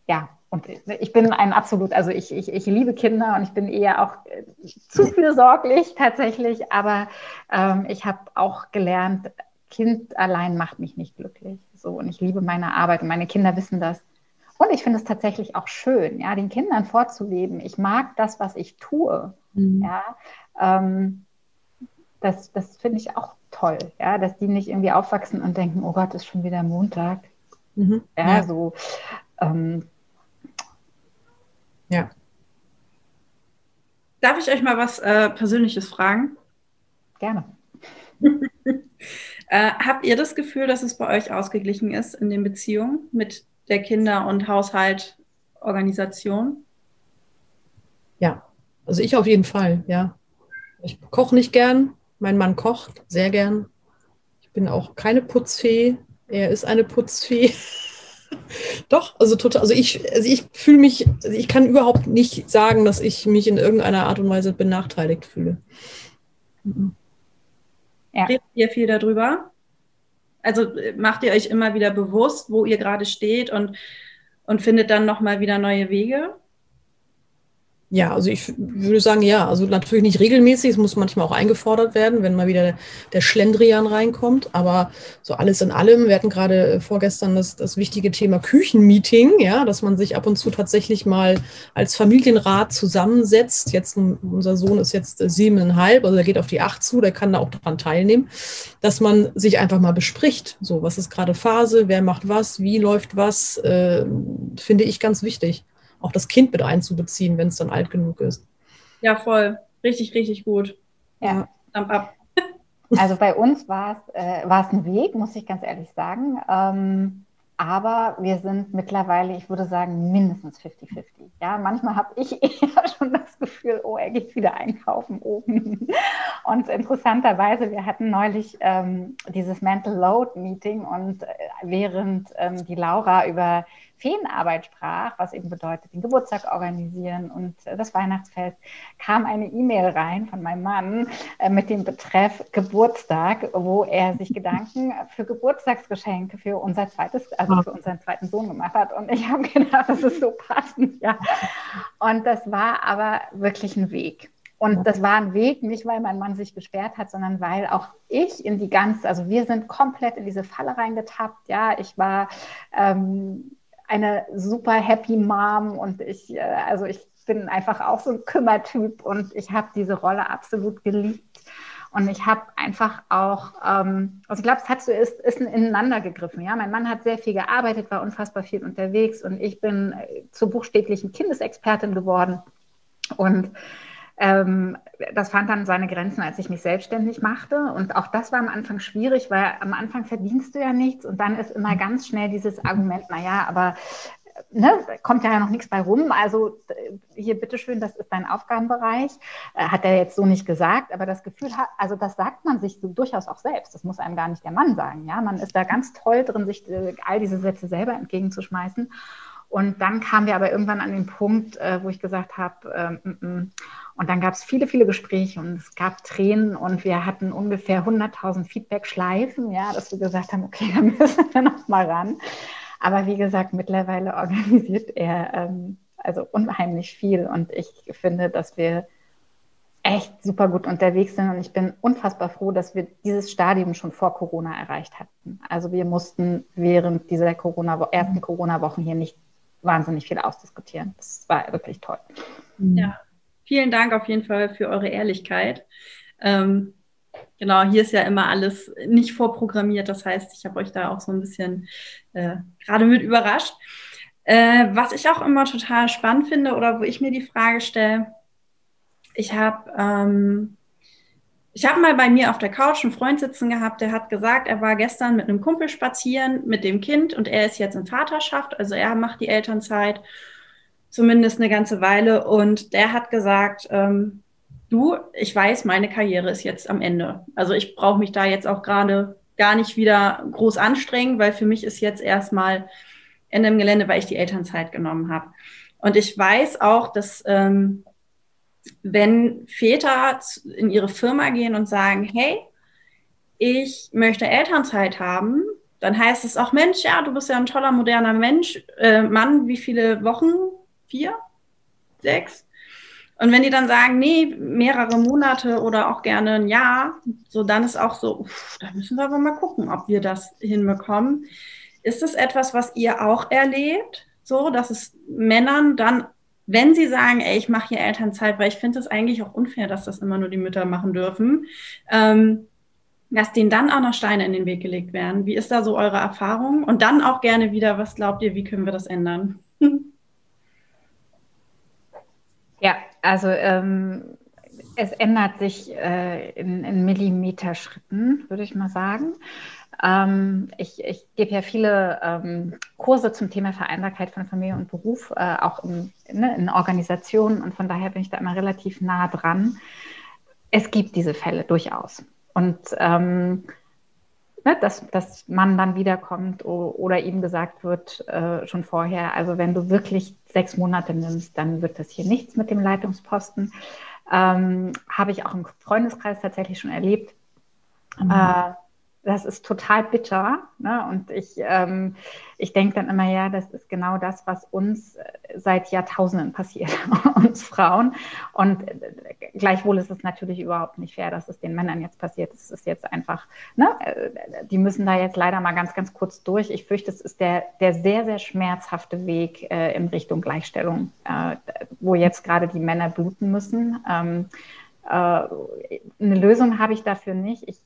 ja, und ich bin ein absolut, also ich, ich, ich liebe Kinder und ich bin eher auch äh, zu fürsorglich tatsächlich, aber ähm, ich habe auch gelernt, Kind allein macht mich nicht glücklich. So, und ich liebe meine Arbeit und meine Kinder wissen das. Und ich finde es tatsächlich auch schön, ja, den Kindern vorzuleben. Ich mag das, was ich tue. Mhm. Ja, ähm, das, das finde ich auch toll, ja, dass die nicht irgendwie aufwachsen und denken, oh Gott, ist schon wieder Montag. Mhm. Ja, ja, so. Ähm, ja. Darf ich euch mal was äh, Persönliches fragen? Gerne. äh, habt ihr das Gefühl, dass es bei euch ausgeglichen ist in den Beziehungen mit der Kinder- und Haushaltorganisation? Ja, also ich auf jeden Fall, ja. Ich koche nicht gern, mein Mann kocht sehr gern. Ich bin auch keine Putzfee. Er ist eine Putzfee. Doch, also total. Also ich, also ich fühle mich, also ich kann überhaupt nicht sagen, dass ich mich in irgendeiner Art und Weise benachteiligt fühle. Mhm. Ja. Redet ihr viel darüber? Also äh, macht ihr euch immer wieder bewusst, wo ihr gerade steht und, und findet dann nochmal wieder neue Wege? Ja, also ich würde sagen, ja, also natürlich nicht regelmäßig, es muss manchmal auch eingefordert werden, wenn mal wieder der, Schlendrian reinkommt, aber so alles in allem, wir hatten gerade vorgestern das, das wichtige Thema Küchenmeeting, ja, dass man sich ab und zu tatsächlich mal als Familienrat zusammensetzt. Jetzt, unser Sohn ist jetzt siebeneinhalb, also er geht auf die acht zu, der kann da auch daran teilnehmen, dass man sich einfach mal bespricht, so, was ist gerade Phase, wer macht was, wie läuft was, äh, finde ich ganz wichtig auch das Kind mit einzubeziehen, wenn es dann alt genug ist. Ja, voll. Richtig, richtig gut. Ja. Thumb ab. Also bei uns war es äh, ein Weg, muss ich ganz ehrlich sagen. Ähm, aber wir sind mittlerweile, ich würde sagen, mindestens 50-50. Ja, manchmal habe ich eher schon das Gefühl, oh, er geht wieder einkaufen oben. Und interessanterweise, wir hatten neulich ähm, dieses Mental Load Meeting und äh, während ähm, die Laura über Feenarbeit sprach, was eben bedeutet, den Geburtstag organisieren und äh, das Weihnachtsfest, kam eine E-Mail rein von meinem Mann äh, mit dem Betreff Geburtstag, wo er sich Gedanken für Geburtstagsgeschenke für unser zweites, also für unseren zweiten Sohn gemacht hat. Und ich habe gedacht, das ist so passend, ja. Und das war aber wirklich ein Weg. Und das war ein Weg, nicht weil mein Mann sich gesperrt hat, sondern weil auch ich in die ganze, also wir sind komplett in diese Falle reingetappt. Ja, ich war ähm, eine super happy Mom und ich, äh, also ich bin einfach auch so ein Kümmertyp und ich habe diese Rolle absolut geliebt. Und ich habe einfach auch, ähm, also ich glaube, es hat so ist, ist ineinander gegriffen. Ja, mein Mann hat sehr viel gearbeitet, war unfassbar viel unterwegs und ich bin äh, zur buchstäblichen Kindesexpertin geworden. Und ähm, das fand dann seine Grenzen, als ich mich selbstständig machte. Und auch das war am Anfang schwierig, weil am Anfang verdienst du ja nichts und dann ist immer ganz schnell dieses Argument, naja, aber ne, kommt ja noch nichts bei rum. Also hier, bitteschön, das ist dein Aufgabenbereich. Äh, hat er jetzt so nicht gesagt, aber das Gefühl hat, also das sagt man sich so durchaus auch selbst. Das muss einem gar nicht der Mann sagen. Ja, man ist da ganz toll drin, sich äh, all diese Sätze selber entgegenzuschmeißen. Und dann kamen wir aber irgendwann an den Punkt, äh, wo ich gesagt habe, ähm, mm, mm. und dann gab es viele, viele Gespräche und es gab Tränen und wir hatten ungefähr 100.000 Feedback-Schleifen, ja, dass wir gesagt haben, okay, da müssen wir noch mal ran. Aber wie gesagt, mittlerweile organisiert er ähm, also unheimlich viel und ich finde, dass wir echt super gut unterwegs sind und ich bin unfassbar froh, dass wir dieses Stadium schon vor Corona erreicht hatten. Also wir mussten während dieser Corona ersten Corona-Wochen hier nicht wahnsinnig viel ausdiskutieren. Das war wirklich toll. Ja, vielen Dank auf jeden Fall für eure Ehrlichkeit. Ähm, Genau, hier ist ja immer alles nicht vorprogrammiert. Das heißt, ich habe euch da auch so ein bisschen äh, gerade mit überrascht. Äh, was ich auch immer total spannend finde oder wo ich mir die Frage stelle, ich habe ähm, ich habe mal bei mir auf der Couch einen Freund sitzen gehabt, der hat gesagt, er war gestern mit einem Kumpel spazieren mit dem Kind und er ist jetzt in Vaterschaft, also er macht die Elternzeit zumindest eine ganze Weile und der hat gesagt, ähm, du, ich weiß, meine Karriere ist jetzt am Ende. Also ich brauche mich da jetzt auch gerade gar nicht wieder groß anstrengen, weil für mich ist jetzt erstmal Ende im Gelände, weil ich die Elternzeit genommen habe. Und ich weiß auch, dass ähm, wenn Väter in ihre Firma gehen und sagen, hey, ich möchte Elternzeit haben, dann heißt es auch, Mensch, ja, du bist ja ein toller, moderner Mensch, äh, Mann, wie viele Wochen? Vier? Sechs? Und wenn die dann sagen, nee, mehrere Monate oder auch gerne ein Jahr, so dann ist auch so, da müssen wir aber mal gucken, ob wir das hinbekommen. Ist es etwas, was ihr auch erlebt, so dass es Männern dann, wenn sie sagen, ey, ich mache hier Elternzeit, weil ich finde es eigentlich auch unfair, dass das immer nur die Mütter machen dürfen, ähm, dass denen dann auch noch Steine in den Weg gelegt werden. Wie ist da so eure Erfahrung? Und dann auch gerne wieder, was glaubt ihr, wie können wir das ändern? Ja, also ähm, es ändert sich äh, in, in Millimeterschritten, würde ich mal sagen. Ähm, ich, ich gebe ja viele ähm, Kurse zum Thema Vereinbarkeit von Familie und Beruf, äh, auch in, ne, in Organisationen und von daher bin ich da immer relativ nah dran. Es gibt diese Fälle durchaus. Und ähm, ne, dass, dass man dann wiederkommt oder ihm gesagt wird äh, schon vorher, also wenn du wirklich sechs Monate nimmst, dann wird das hier nichts mit dem Leitungsposten. Ähm, Habe ich auch im Freundeskreis tatsächlich schon erlebt. Mhm. Äh, das ist total bitter. Ne? Und ich, ähm, ich denke dann immer, ja, das ist genau das, was uns äh, seit Jahrtausenden passiert, uns Frauen. Und äh, gleichwohl ist es natürlich überhaupt nicht fair, dass es den Männern jetzt passiert. Es ist jetzt einfach, ne? Äh, die müssen da jetzt leider mal ganz, ganz kurz durch. Ich fürchte, es ist der, der sehr, sehr schmerzhafte Weg äh, in Richtung Gleichstellung, äh, wo jetzt gerade die Männer bluten müssen. Ähm, äh, eine Lösung habe ich dafür nicht. Ich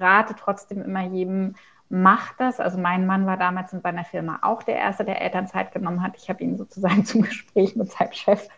rate trotzdem immer jedem, macht das. Also mein Mann war damals in seiner Firma auch der Erste, der Elternzeit genommen hat. Ich habe ihn sozusagen zum Gespräch mit seinem Chef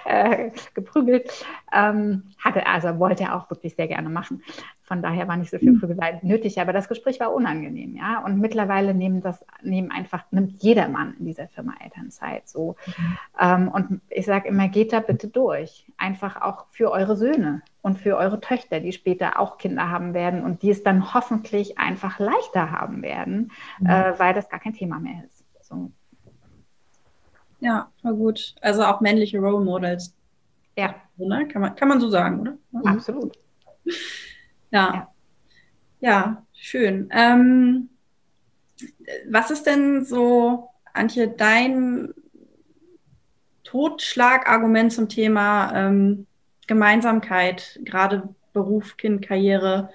äh, geprügelt. Ähm, hatte, also wollte er auch wirklich sehr gerne machen. Von daher war nicht so viel Prügelei nötig, aber das Gespräch war unangenehm, ja. Und mittlerweile nehmen das, nehmen einfach, nimmt jeder Mann in dieser Firma Elternzeit so. Mhm. Ähm, und ich sage immer, geht da bitte durch. Einfach auch für eure Söhne und für eure Töchter, die später auch Kinder haben werden und die es dann hoffentlich einfach leichter haben werden, mhm. äh, weil das gar kein Thema mehr ist. So. Ja, war gut. Also auch männliche Role Models. Ja. Ne? Kann, man, kann man so sagen, oder? Absolut. Ja. Ja, ja schön. Ähm, was ist denn so, Antje, dein Totschlagargument zum Thema ähm, Gemeinsamkeit, gerade Beruf, Kind, Karriere?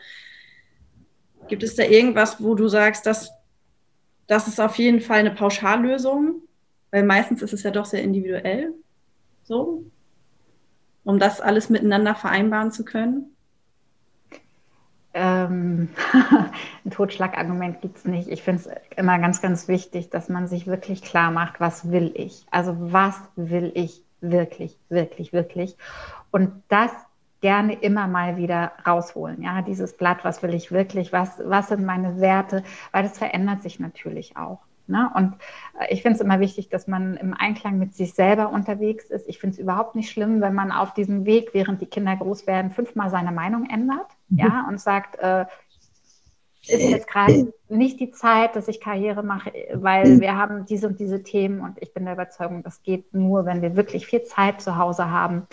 Gibt es da irgendwas, wo du sagst, das das ist auf jeden Fall eine Pauschallösung, weil meistens ist es ja doch sehr individuell so, um das alles miteinander vereinbaren zu können. Ähm, ein Totschlagargument gibt es nicht. Ich finde es immer ganz, ganz wichtig, dass man sich wirklich klar macht, was will ich? Also was will ich wirklich, wirklich, wirklich? Und das gerne immer mal wieder rausholen. Ja, dieses Blatt, was will ich wirklich, was, was sind meine Werte, weil das verändert sich natürlich auch. Ne? Und äh, ich finde es immer wichtig, dass man im Einklang mit sich selber unterwegs ist. Ich finde es überhaupt nicht schlimm, wenn man auf diesem Weg, während die Kinder groß werden, fünfmal seine Meinung ändert mhm. ja, und sagt, äh, ist jetzt gerade nicht die Zeit, dass ich Karriere mache, weil wir haben diese und diese Themen und ich bin der Überzeugung, das geht nur, wenn wir wirklich viel Zeit zu Hause haben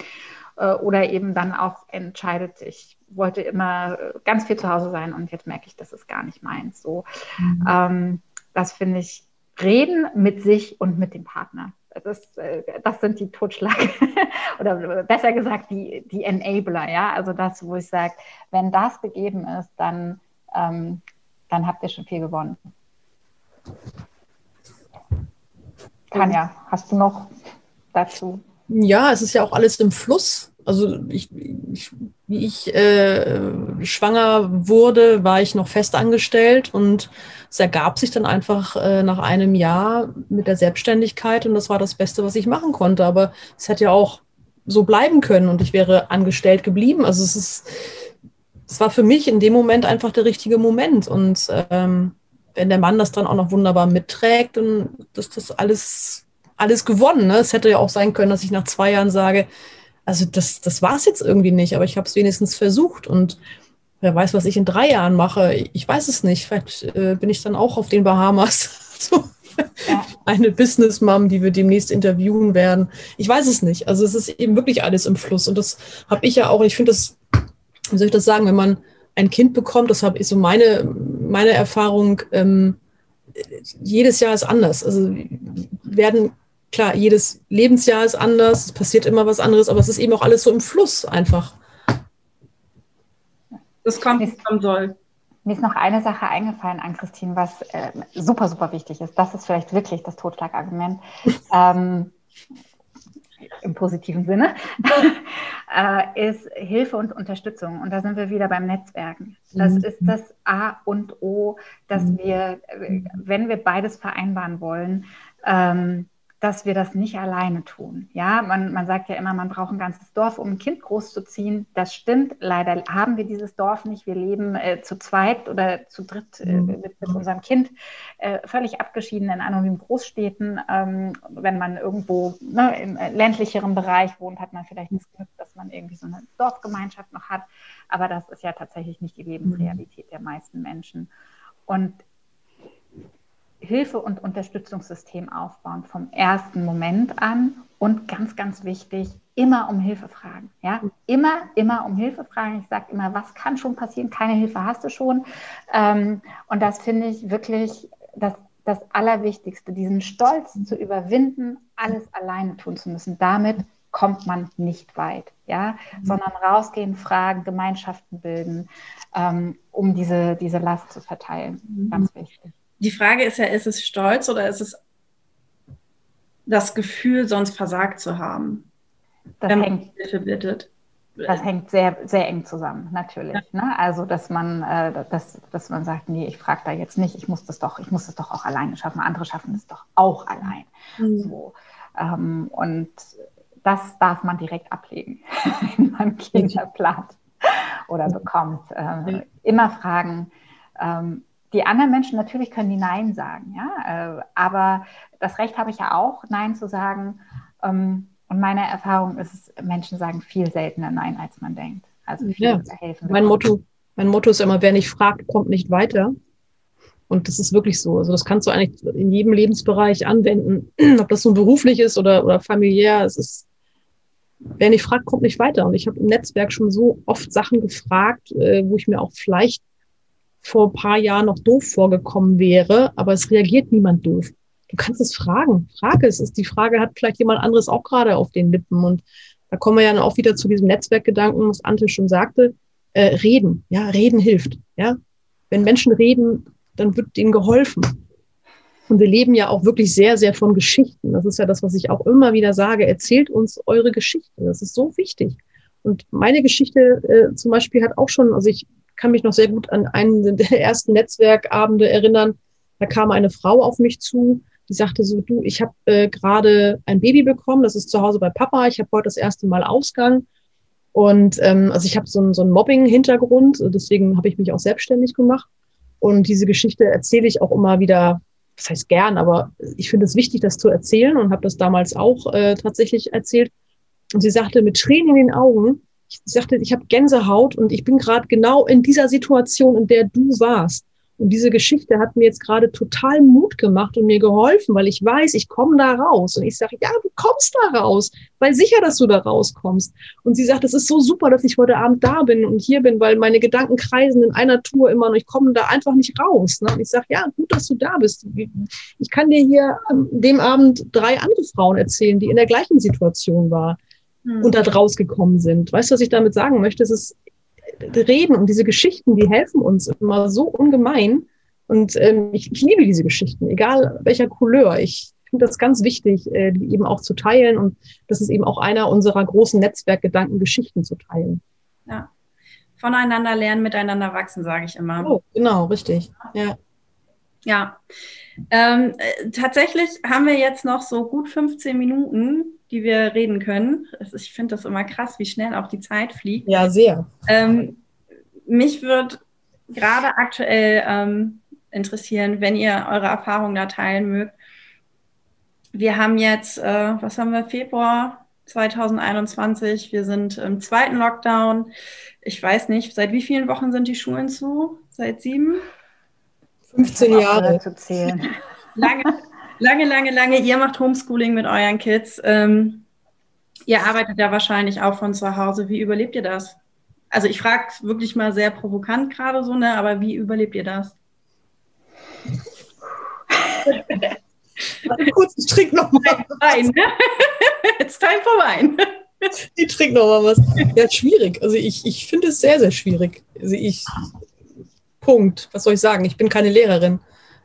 äh, oder eben dann auch entscheidet, ich wollte immer ganz viel zu Hause sein und jetzt merke ich, das ist gar nicht meins. So, mhm. ähm, das finde ich reden mit sich und mit dem Partner. Das, äh, das sind die Totschlag oder besser gesagt die, die Enabler, ja. Also das, wo ich sage, wenn das gegeben ist, dann, ähm, dann habt ihr schon viel gewonnen. Tanja, hast du noch dazu? Ja, es ist ja auch alles im Fluss. Also ich, ich, wie ich äh, schwanger wurde, war ich noch fest angestellt und es ergab sich dann einfach äh, nach einem Jahr mit der Selbstständigkeit und das war das Beste, was ich machen konnte. Aber es hätte ja auch so bleiben können und ich wäre angestellt geblieben. Also es ist, es war für mich in dem Moment einfach der richtige Moment und ähm, wenn der Mann das dann auch noch wunderbar mitträgt, dann ist das alles alles gewonnen. Ne? Es hätte ja auch sein können, dass ich nach zwei Jahren sage, also das, das war es jetzt irgendwie nicht, aber ich habe es wenigstens versucht und wer weiß, was ich in drei Jahren mache. Ich weiß es nicht. Vielleicht äh, bin ich dann auch auf den Bahamas. so. ja. Eine Business Mom, die wir demnächst interviewen werden. Ich weiß es nicht. Also es ist eben wirklich alles im Fluss. Und das habe ich ja auch, ich finde das, wie soll ich das sagen, wenn man ein Kind bekommt, das habe ich so meine, meine Erfahrung, ähm, jedes Jahr ist anders. Also werden klar, jedes Lebensjahr ist anders, es passiert immer was anderes, aber es ist eben auch alles so im Fluss einfach. Das kommt, es kommen soll. Mir ist noch eine Sache eingefallen an Christine, was äh, super, super wichtig ist. Das ist vielleicht wirklich das Totschlagargument. ähm, Im positiven Sinne, äh, ist Hilfe und Unterstützung. Und da sind wir wieder beim Netzwerken. Das mhm. ist das A und O, dass mhm. wir, äh, wenn wir beides vereinbaren wollen, ähm, dass wir das nicht alleine tun. Ja, man, man sagt ja immer, man braucht ein ganzes Dorf, um ein Kind großzuziehen. Das stimmt. Leider haben wir dieses Dorf nicht. Wir leben äh, zu zweit oder zu dritt äh, mhm. mit, mit, unserem Kind äh, völlig abgeschieden in anonymen Großstädten. Ähm, wenn man irgendwo ne, im äh, ländlicheren Bereich wohnt, hat man vielleicht das Glück, dass man irgendwie so eine Dorfgemeinschaft noch hat. Aber das ist ja tatsächlich nicht die Lebensrealität der meisten Menschen. Und Hilfe- und Unterstützungssystem aufbauen vom ersten Moment an und ganz, ganz wichtig, immer um Hilfe fragen. Ja? Immer, immer um Hilfe fragen. Ich sage immer, was kann schon passieren? Keine Hilfe hast du schon. Ähm, und das finde ich wirklich das, das Allerwichtigste, diesen Stolz zu überwinden, alles alleine tun zu müssen. Damit kommt man nicht weit, ja, mhm. sondern rausgehen, fragen, Gemeinschaften bilden, ähm, um diese, diese Last zu verteilen. Ganz wichtig die Frage ist ja, ist es Stolz oder ist es das Gefühl, sonst versagt zu haben? Das hängt, Hilfe bittet. Das hängt sehr, sehr eng zusammen, natürlich. Ja. Ne? Also, dass man, äh, dass, dass man sagt, nee, ich frage da jetzt nicht, ich muss das doch, ich muss das doch auch alleine schaffen. Andere schaffen es doch auch allein. Mhm. So. Ähm, und das darf man direkt ablegen, wenn man Kinder plant oder bekommt. Äh, immer fragen, ähm, die anderen Menschen, natürlich können die Nein sagen, ja, äh, aber das Recht habe ich ja auch, Nein zu sagen. Ähm, und meine Erfahrung ist, Menschen sagen viel seltener Nein, als man denkt. Also viel ja. helfen. Mein Motto, mein Motto ist immer, wer nicht fragt, kommt nicht weiter. Und das ist wirklich so. Also das kannst du eigentlich in jedem Lebensbereich anwenden, ob das so beruflich ist oder, oder familiär. Es ist, wer nicht fragt, kommt nicht weiter. Und ich habe im Netzwerk schon so oft Sachen gefragt, äh, wo ich mir auch vielleicht vor ein paar Jahren noch doof vorgekommen wäre, aber es reagiert niemand doof. Du kannst es fragen. Frage es. Ist die Frage hat vielleicht jemand anderes auch gerade auf den Lippen und da kommen wir ja dann auch wieder zu diesem Netzwerkgedanken, was Ante schon sagte. Äh, reden, ja, reden hilft. Ja, wenn Menschen reden, dann wird denen geholfen. Und wir leben ja auch wirklich sehr, sehr von Geschichten. Das ist ja das, was ich auch immer wieder sage. Erzählt uns eure Geschichte. Das ist so wichtig. Und meine Geschichte äh, zum Beispiel hat auch schon, also ich kann mich noch sehr gut an einen der ersten Netzwerkabende erinnern. Da kam eine Frau auf mich zu, die sagte so, du, ich habe äh, gerade ein Baby bekommen, das ist zu Hause bei Papa, ich habe heute das erste Mal Ausgang. Und ähm, also ich habe so, ein, so einen Mobbing-Hintergrund, deswegen habe ich mich auch selbstständig gemacht. Und diese Geschichte erzähle ich auch immer wieder, das heißt gern, aber ich finde es wichtig, das zu erzählen und habe das damals auch äh, tatsächlich erzählt. Und sie sagte mit Tränen in den Augen, ich sagte, ich habe Gänsehaut und ich bin gerade genau in dieser Situation, in der du warst. Und diese Geschichte hat mir jetzt gerade total Mut gemacht und mir geholfen, weil ich weiß, ich komme da raus. Und ich sage, ja, du kommst da raus. Sei sicher, dass du da rauskommst. Und sie sagt, es ist so super, dass ich heute Abend da bin und hier bin, weil meine Gedanken kreisen in einer Tour immer und ich komme da einfach nicht raus. Ne? Und ich sage, ja, gut, dass du da bist. Ich kann dir hier an dem Abend drei andere Frauen erzählen, die in der gleichen Situation waren hm. und da rausgekommen sind. Weißt du, was ich damit sagen möchte? Es ist Reden und diese Geschichten, die helfen uns immer so ungemein. Und ähm, ich, ich liebe diese Geschichten, egal welcher Couleur. Ich finde das ganz wichtig, äh, die eben auch zu teilen. Und das ist eben auch einer unserer großen Netzwerkgedanken, Geschichten zu teilen. Ja. Voneinander lernen, miteinander wachsen, sage ich immer. Oh, genau, richtig. Ja. Ja. Ähm, äh, tatsächlich haben wir jetzt noch so gut 15 Minuten die wir reden können. Ich finde das immer krass, wie schnell auch die Zeit fliegt. Ja, sehr. Ähm, mich würde gerade aktuell ähm, interessieren, wenn ihr eure Erfahrungen da teilen mögt. Wir haben jetzt, äh, was haben wir, Februar 2021. Wir sind im zweiten Lockdown. Ich weiß nicht, seit wie vielen Wochen sind die Schulen zu? Seit sieben? 15 Jahre. Zu zählen. Lange, lange, lange, lange. Ihr macht Homeschooling mit euren Kids. Ähm, ihr arbeitet ja wahrscheinlich auch von zu Hause. Wie überlebt ihr das? Also ich frage wirklich mal sehr provokant gerade so, ne? Aber wie überlebt ihr das? kurz, ich trinke noch mal Wein. Ne? It's time for Wein. Ich trinke noch mal was. Ja, schwierig. Also ich, ich finde es sehr, sehr schwierig. Also ich, Punkt. Was soll ich sagen? Ich bin keine Lehrerin.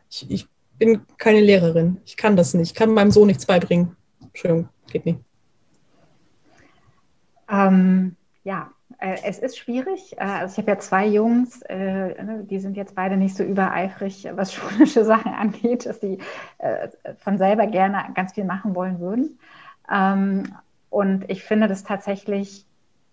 Ich, ich bin keine Lehrerin. Ich kann das nicht. Ich kann meinem Sohn nichts beibringen. Entschuldigung, geht nicht. Ähm, ja, äh, es ist schwierig. Äh, also ich habe ja zwei Jungs, äh, ne, die sind jetzt beide nicht so übereifrig, was schulische Sachen angeht, dass äh, von selber gerne ganz viel machen wollen würden. Ähm, und ich finde das tatsächlich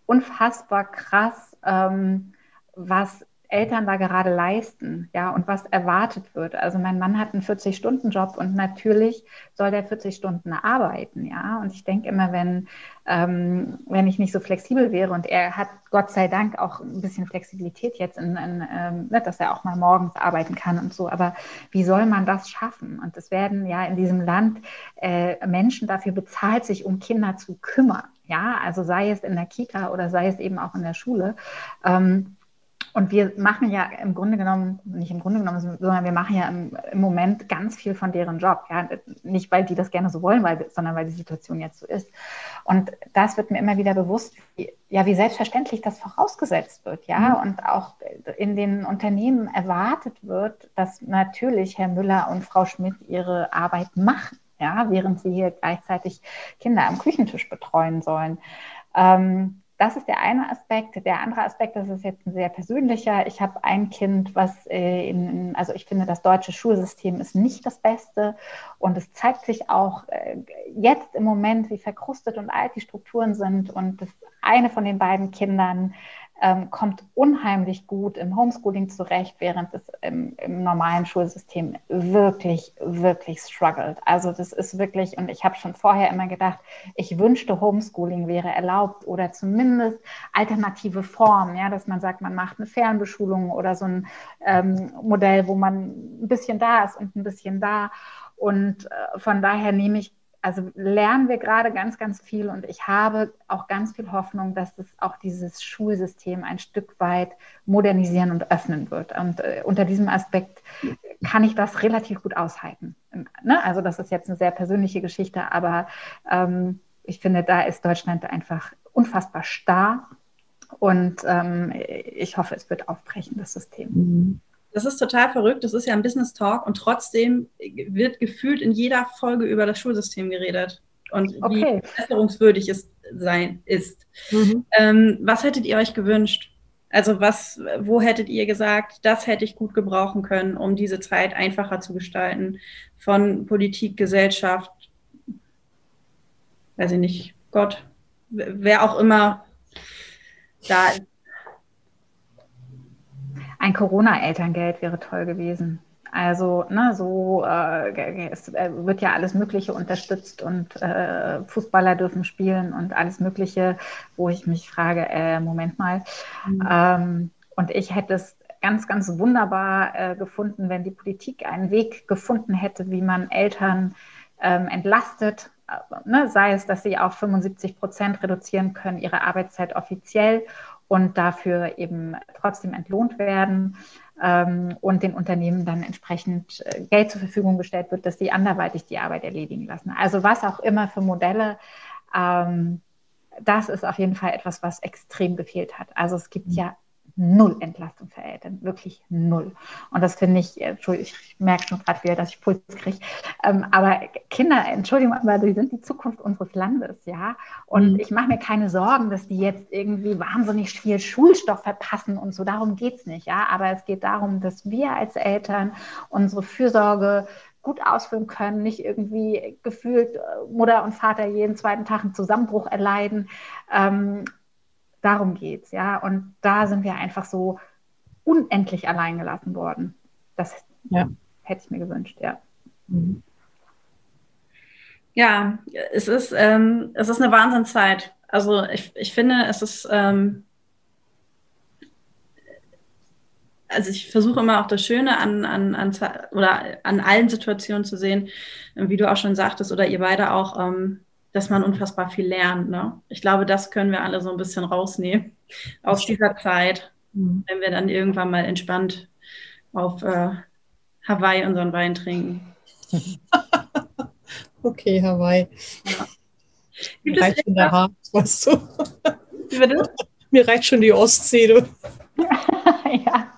unfassbar krass, ähm, was Eltern da gerade leisten, ja, und was erwartet wird. Also mein Mann hat einen 40-Stunden-Job und natürlich soll der 40 Stunden arbeiten, ja. Und ich denke immer, wenn, ähm, wenn ich nicht so flexibel wäre und er hat Gott sei Dank auch ein bisschen Flexibilität jetzt, in, in ähm, ne, dass er auch mal morgens arbeiten kann und so. Aber wie soll man das schaffen? Und es werden ja in diesem Land äh, Menschen dafür bezahlt, sich um Kinder zu kümmern. Ja, also sei es in der Kita oder sei es eben auch in der Schule. Ähm, und wir machen ja im Grunde genommen, nicht im Grunde genommen, sondern wir machen ja im, im Moment ganz viel von deren Job. Ja? Nicht, weil die das gerne so wollen, weil, sondern weil die Situation jetzt so ist. Und das wird mir immer wieder bewusst, wie, ja, wie selbstverständlich das vorausgesetzt wird. Ja? Mhm. Und auch in den Unternehmen erwartet wird, dass natürlich Herr Müller und Frau Schmidt ihre Arbeit machen, ja? während sie hier gleichzeitig Kinder am Küchentisch betreuen sollen. Ähm, das ist der eine Aspekt. Der andere Aspekt, das ist jetzt ein sehr persönlicher. Ich habe ein Kind, was äh, in, also ich finde, das deutsche Schulsystem ist nicht das Beste. Und es zeigt sich auch äh, jetzt im Moment, wie verkrustet und alt die Strukturen sind. Und das eine von den beiden Kindern ähm, kommt unheimlich gut im Homeschooling zurecht, während es im, im, normalen Schulsystem wirklich, wirklich struggelt. Also das ist wirklich, und ich habe schon vorher immer gedacht, ich wünschte, Homeschooling wäre erlaubt oder zumindest alternative Formen, ja, dass man sagt, man macht eine Fernbeschulung oder so ein ähm, Modell, wo man ein bisschen da ist und ein bisschen da. Und äh, von daher nehme ich also lernen wir gerade ganz, ganz viel und ich habe auch ganz viel Hoffnung, dass es auch dieses Schulsystem ein Stück weit modernisieren und öffnen wird. Und äh, unter diesem Aspekt kann ich das relativ gut aushalten. Ne? Also das ist jetzt eine sehr persönliche Geschichte, aber ähm, ich finde, da ist Deutschland einfach unfassbar starr und ähm, ich hoffe, es wird aufbrechen, das System. Mhm. Das ist total verrückt. Das ist ja ein Business Talk und trotzdem wird gefühlt in jeder Folge über das Schulsystem geredet und okay. wie verbesserungswürdig es sein ist. Mhm. Ähm, was hättet ihr euch gewünscht? Also was, wo hättet ihr gesagt, das hätte ich gut gebrauchen können, um diese Zeit einfacher zu gestalten von Politik, Gesellschaft, weiß ich nicht, Gott, wer auch immer da ist. Ein Corona-Elterngeld wäre toll gewesen. Also ne, so äh, es äh, wird ja alles Mögliche unterstützt und äh, Fußballer dürfen spielen und alles Mögliche, wo ich mich frage, äh, Moment mal. Mhm. Ähm, und ich hätte es ganz, ganz wunderbar äh, gefunden, wenn die Politik einen Weg gefunden hätte, wie man Eltern ähm, entlastet, äh, ne, sei es, dass sie auf 75 Prozent reduzieren können, ihre Arbeitszeit offiziell und dafür eben trotzdem entlohnt werden ähm, und den Unternehmen dann entsprechend äh, Geld zur Verfügung gestellt wird, dass sie anderweitig die Arbeit erledigen lassen. Also was auch immer für Modelle. Ähm, das ist auf jeden Fall etwas, was extrem gefehlt hat. Also es gibt mhm. ja null Entlastung für Eltern, wirklich null. Und das finde ich, äh, Entschuldigung, ich merke schon gerade wieder, dass ich Puls kriege. Ähm, aber Kinder, Entschuldigung, aber die sind die Zukunft unseres Landes, ja. Und mhm. ich mache mir keine Sorgen, dass die jetzt irgendwie wahnsinnig viel Schulstoff verpassen und so. Darum geht es nicht, ja. Aber es geht darum, dass wir als Eltern unsere Fürsorge gut ausführen können, nicht irgendwie gefühlt äh, Mutter und Vater jeden zweiten Tag einen Zusammenbruch erleiden. Ähm, Darum geht es, ja. Und da sind wir einfach so unendlich allein gelassen worden. Das ja. hätte ich mir gewünscht, ja. Mhm. Ja, es ist, ähm, es ist eine Wahnsinnszeit. Also ich, ich finde, es ist, ähm, also ich versuche immer auch das Schöne an, an, an, oder an allen Situationen zu sehen, wie du auch schon sagtest, oder ihr beide auch, ähm, dass man unfassbar viel lernt. Ne? Ich glaube, das können wir alle so ein bisschen rausnehmen aus dieser Zeit, mhm. wenn wir dann irgendwann mal entspannt auf äh, Hawaii unseren Wein trinken. okay, Hawaii. Ja. Mir reicht schon der Harz, weißt du. Mir reicht schon die Ostsee, du. ja.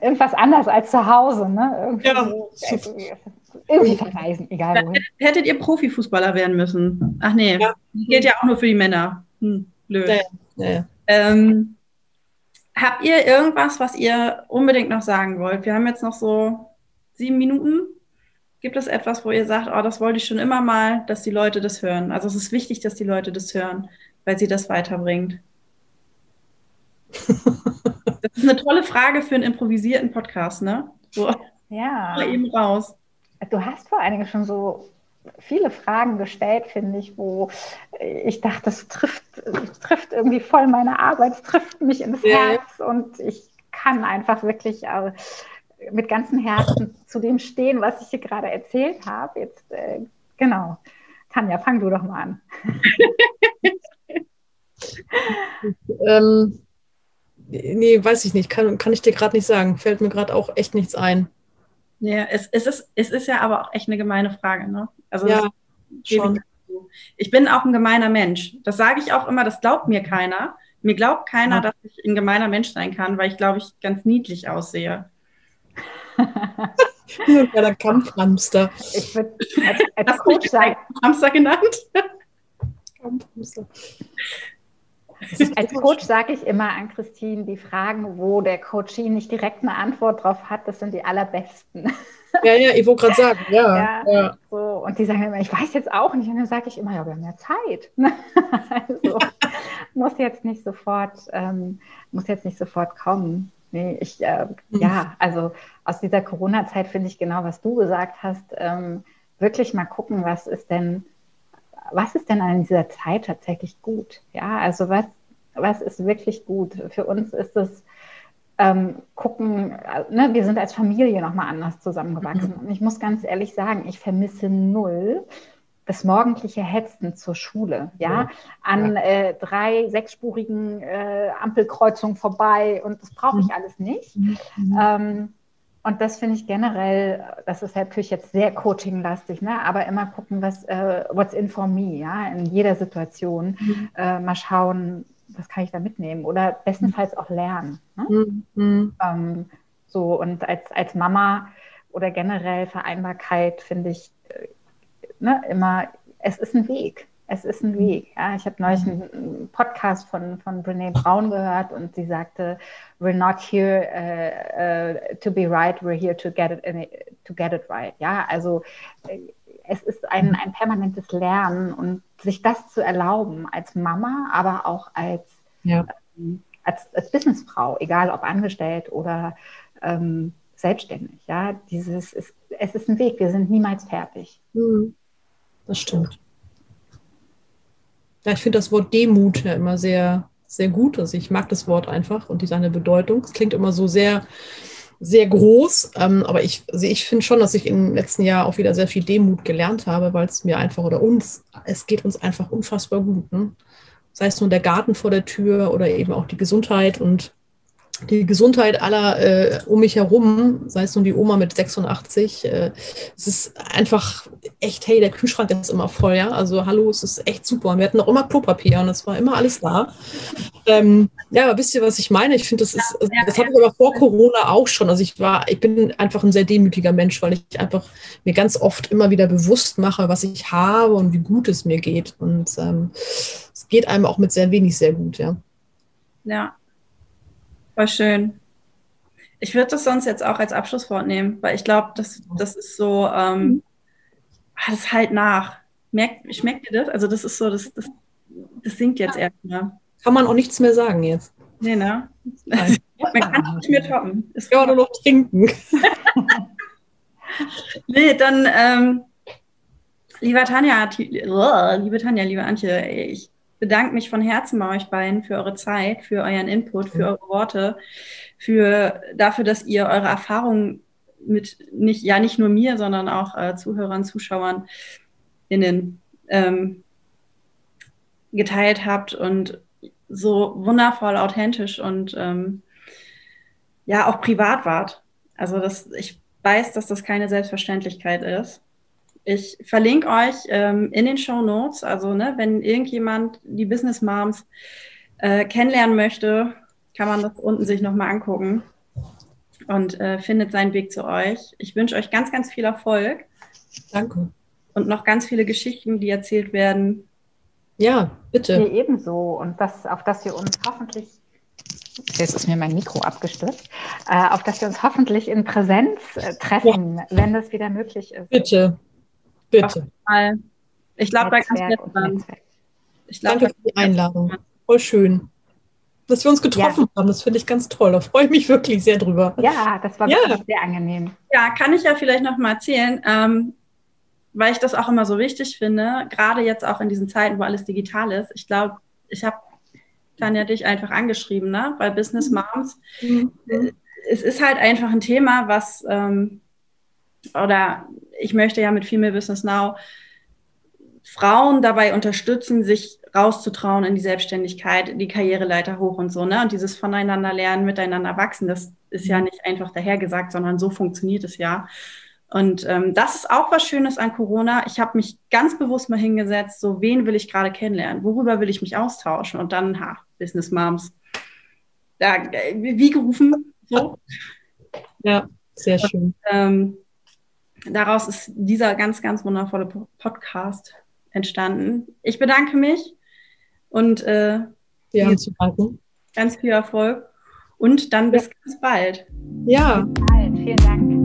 Irgendwas anders als zu Hause, ne? Irgendwie ja. So, irgendwie verreisen, egal wohin. Hättet ihr Profifußballer werden müssen? Ach nee, ja. das gilt ja auch nur für die Männer. Hm, blöd. Ja, ja. Ähm, habt ihr irgendwas, was ihr unbedingt noch sagen wollt? Wir haben jetzt noch so sieben Minuten. Gibt es etwas, wo ihr sagt, oh, das wollte ich schon immer mal, dass die Leute das hören? Also es ist wichtig, dass die Leute das hören, weil sie das weiterbringt. das ist eine tolle Frage für einen improvisierten Podcast, ne? So. Ja. Eben raus. Du hast vor allen Dingen schon so viele Fragen gestellt, finde ich, wo ich dachte, das trifft, das trifft irgendwie voll meine Arbeit, es trifft mich ins ja. Herz und ich kann einfach wirklich äh, mit ganzem Herzen zu dem stehen, was ich hier gerade erzählt habe. Jetzt, äh, genau. Tanja, fang du doch mal an. ähm, nee, weiß ich nicht, kann, kann ich dir gerade nicht sagen. Fällt mir gerade auch echt nichts ein. Ja, es, es, ist, es ist ja aber auch echt eine gemeine Frage. Ne? Also ja, schon. Ich bin auch ein gemeiner Mensch. Das sage ich auch immer, das glaubt mir keiner. Mir glaubt keiner, ja. dass ich ein gemeiner Mensch sein kann, weil ich, glaube ich, ganz niedlich aussehe. Ein kleiner Kampfhamster. Ich würde als, als Coach sagen. Hamster genannt? Kampfhamster. Als Coach sage ich immer an Christine, die Fragen, wo der Coachie nicht direkt eine Antwort drauf hat, das sind die allerbesten. Ja, ja, ich wollte gerade sagen, ja. ja, ja. So. Und die sagen immer, ich weiß jetzt auch nicht. Und dann sage ich immer, ja, wir haben ja Zeit. also, muss jetzt nicht sofort, ähm, muss jetzt nicht sofort kommen. Nee, ich, äh, mhm. ja, also aus dieser Corona-Zeit finde ich genau, was du gesagt hast, ähm, wirklich mal gucken, was ist denn was ist denn an dieser Zeit tatsächlich gut? Ja, also was, was ist wirklich gut? Für uns ist es ähm, gucken, ne, wir sind als Familie nochmal anders zusammengewachsen. Mhm. Und ich muss ganz ehrlich sagen, ich vermisse null das morgendliche Hetzen zur Schule, ja, ja. an äh, drei sechsspurigen äh, Ampelkreuzungen vorbei und das brauche ich mhm. alles nicht. Mhm. Ähm, und das finde ich generell, das ist natürlich jetzt sehr coachinglastig, ne? aber immer gucken, was, äh, what's in for me, ja, in jeder Situation. Mhm. Äh, mal schauen, was kann ich da mitnehmen oder bestenfalls auch lernen. Ne? Mhm. Ähm, So und als, als Mama oder generell Vereinbarkeit finde ich äh, ne, immer, es ist ein Weg. Es ist ein mhm. Weg. Ja. Ich habe neulich mhm. einen Podcast von, von Brene Brown gehört und sie sagte, we're not here uh, uh, to be right, we're here to get it, in, to get it right. Ja, also äh, es ist ein, mhm. ein permanentes Lernen und sich das zu erlauben als Mama, aber auch als, ja. ähm, als, als Businessfrau, egal ob angestellt oder ähm, selbstständig. Ja, dieses ist, es ist ein Weg, wir sind niemals fertig. Das stimmt. Ja, ich finde das Wort Demut ja immer sehr, sehr gut. Also ich mag das Wort einfach und die seine Bedeutung. Es klingt immer so sehr, sehr groß. Ähm, aber ich, also ich finde schon, dass ich im letzten Jahr auch wieder sehr viel Demut gelernt habe, weil es mir einfach oder uns, es geht uns einfach unfassbar gut. Ne? Sei es nun der Garten vor der Tür oder eben auch die Gesundheit und die Gesundheit aller äh, um mich herum, sei es nun die Oma mit 86, äh, es ist einfach echt, hey, der Kühlschrank ist immer voll, ja. Also hallo, es ist echt super. Und wir hatten auch immer Klopapier und es war immer alles da. Ähm, ja, aber wisst ihr, was ich meine? Ich finde, das ist, also, das hatte ich aber vor Corona auch schon. Also ich war, ich bin einfach ein sehr demütiger Mensch, weil ich einfach mir ganz oft immer wieder bewusst mache, was ich habe und wie gut es mir geht. Und ähm, es geht einem auch mit sehr wenig sehr gut, ja. Ja, Voll schön. Ich würde das sonst jetzt auch als Abschlusswort nehmen, weil ich glaube, das, das ist so, ähm, mhm. ah, das halt nach. Merkt, schmeckt dir das? Also das ist so, das, das, das singt jetzt erstmal. Kann man auch nichts mehr sagen jetzt. Nee, ne? man kann nicht mehr toppen. Es kann nur noch trinken. nee, dann, ähm, lieber Tanja, liebe Tanja, liebe Antje, ich bedanke mich von Herzen bei euch beiden für eure Zeit, für euren Input, für eure Worte, für dafür, dass ihr eure Erfahrungen mit nicht, ja nicht nur mir, sondern auch äh, Zuhörern, Zuschauern innen ähm, geteilt habt und so wundervoll authentisch und ähm, ja auch privat wart. Also das, ich weiß, dass das keine Selbstverständlichkeit ist. Ich verlinke euch ähm, in den Show Notes, also ne, wenn irgendjemand die Business Moms äh, kennenlernen möchte, kann man das unten sich nochmal angucken und äh, findet seinen Weg zu euch. Ich wünsche euch ganz, ganz viel Erfolg. Danke. Und noch ganz viele Geschichten, die erzählt werden. Ja, bitte. Mir ebenso. Und das, auf das wir uns hoffentlich Jetzt ist mir mein Mikro abgestürzt, äh, auf das wir uns hoffentlich in Präsenz äh, treffen, ja. wenn das wieder möglich ist. Bitte. Bitte. Ich glaube, da ganz nett Ich glaub, Danke für die Einladung. Voll schön. Dass wir uns getroffen ja. haben, das finde ich ganz toll. Da freue ich mich wirklich sehr drüber. Ja, das war ja. wirklich sehr angenehm. Ja, kann ich ja vielleicht noch mal erzählen, ähm, weil ich das auch immer so wichtig finde, gerade jetzt auch in diesen Zeiten, wo alles digital ist. Ich glaube, ich habe Tanja dich einfach angeschrieben, ne? Weil Business mhm. Moms, mhm. Es ist halt einfach ein Thema, was ähm, oder ich möchte ja mit Female Business Now Frauen dabei unterstützen, sich rauszutrauen in die Selbstständigkeit, die Karriereleiter hoch und so, ne? Und dieses voneinander lernen, miteinander wachsen, das ist ja nicht einfach dahergesagt, sondern so funktioniert es ja. Und ähm, das ist auch was Schönes an Corona. Ich habe mich ganz bewusst mal hingesetzt, so wen will ich gerade kennenlernen, worüber will ich mich austauschen und dann, ha, Business Moms, da, äh, wie gerufen. So. Ja, sehr schön. Und, ähm, daraus ist dieser ganz, ganz wundervolle Podcast entstanden. Ich bedanke mich und äh, ja, zu danken. ganz viel Erfolg und dann bis ja. ganz bald. Ja. Bis bald. Vielen Dank.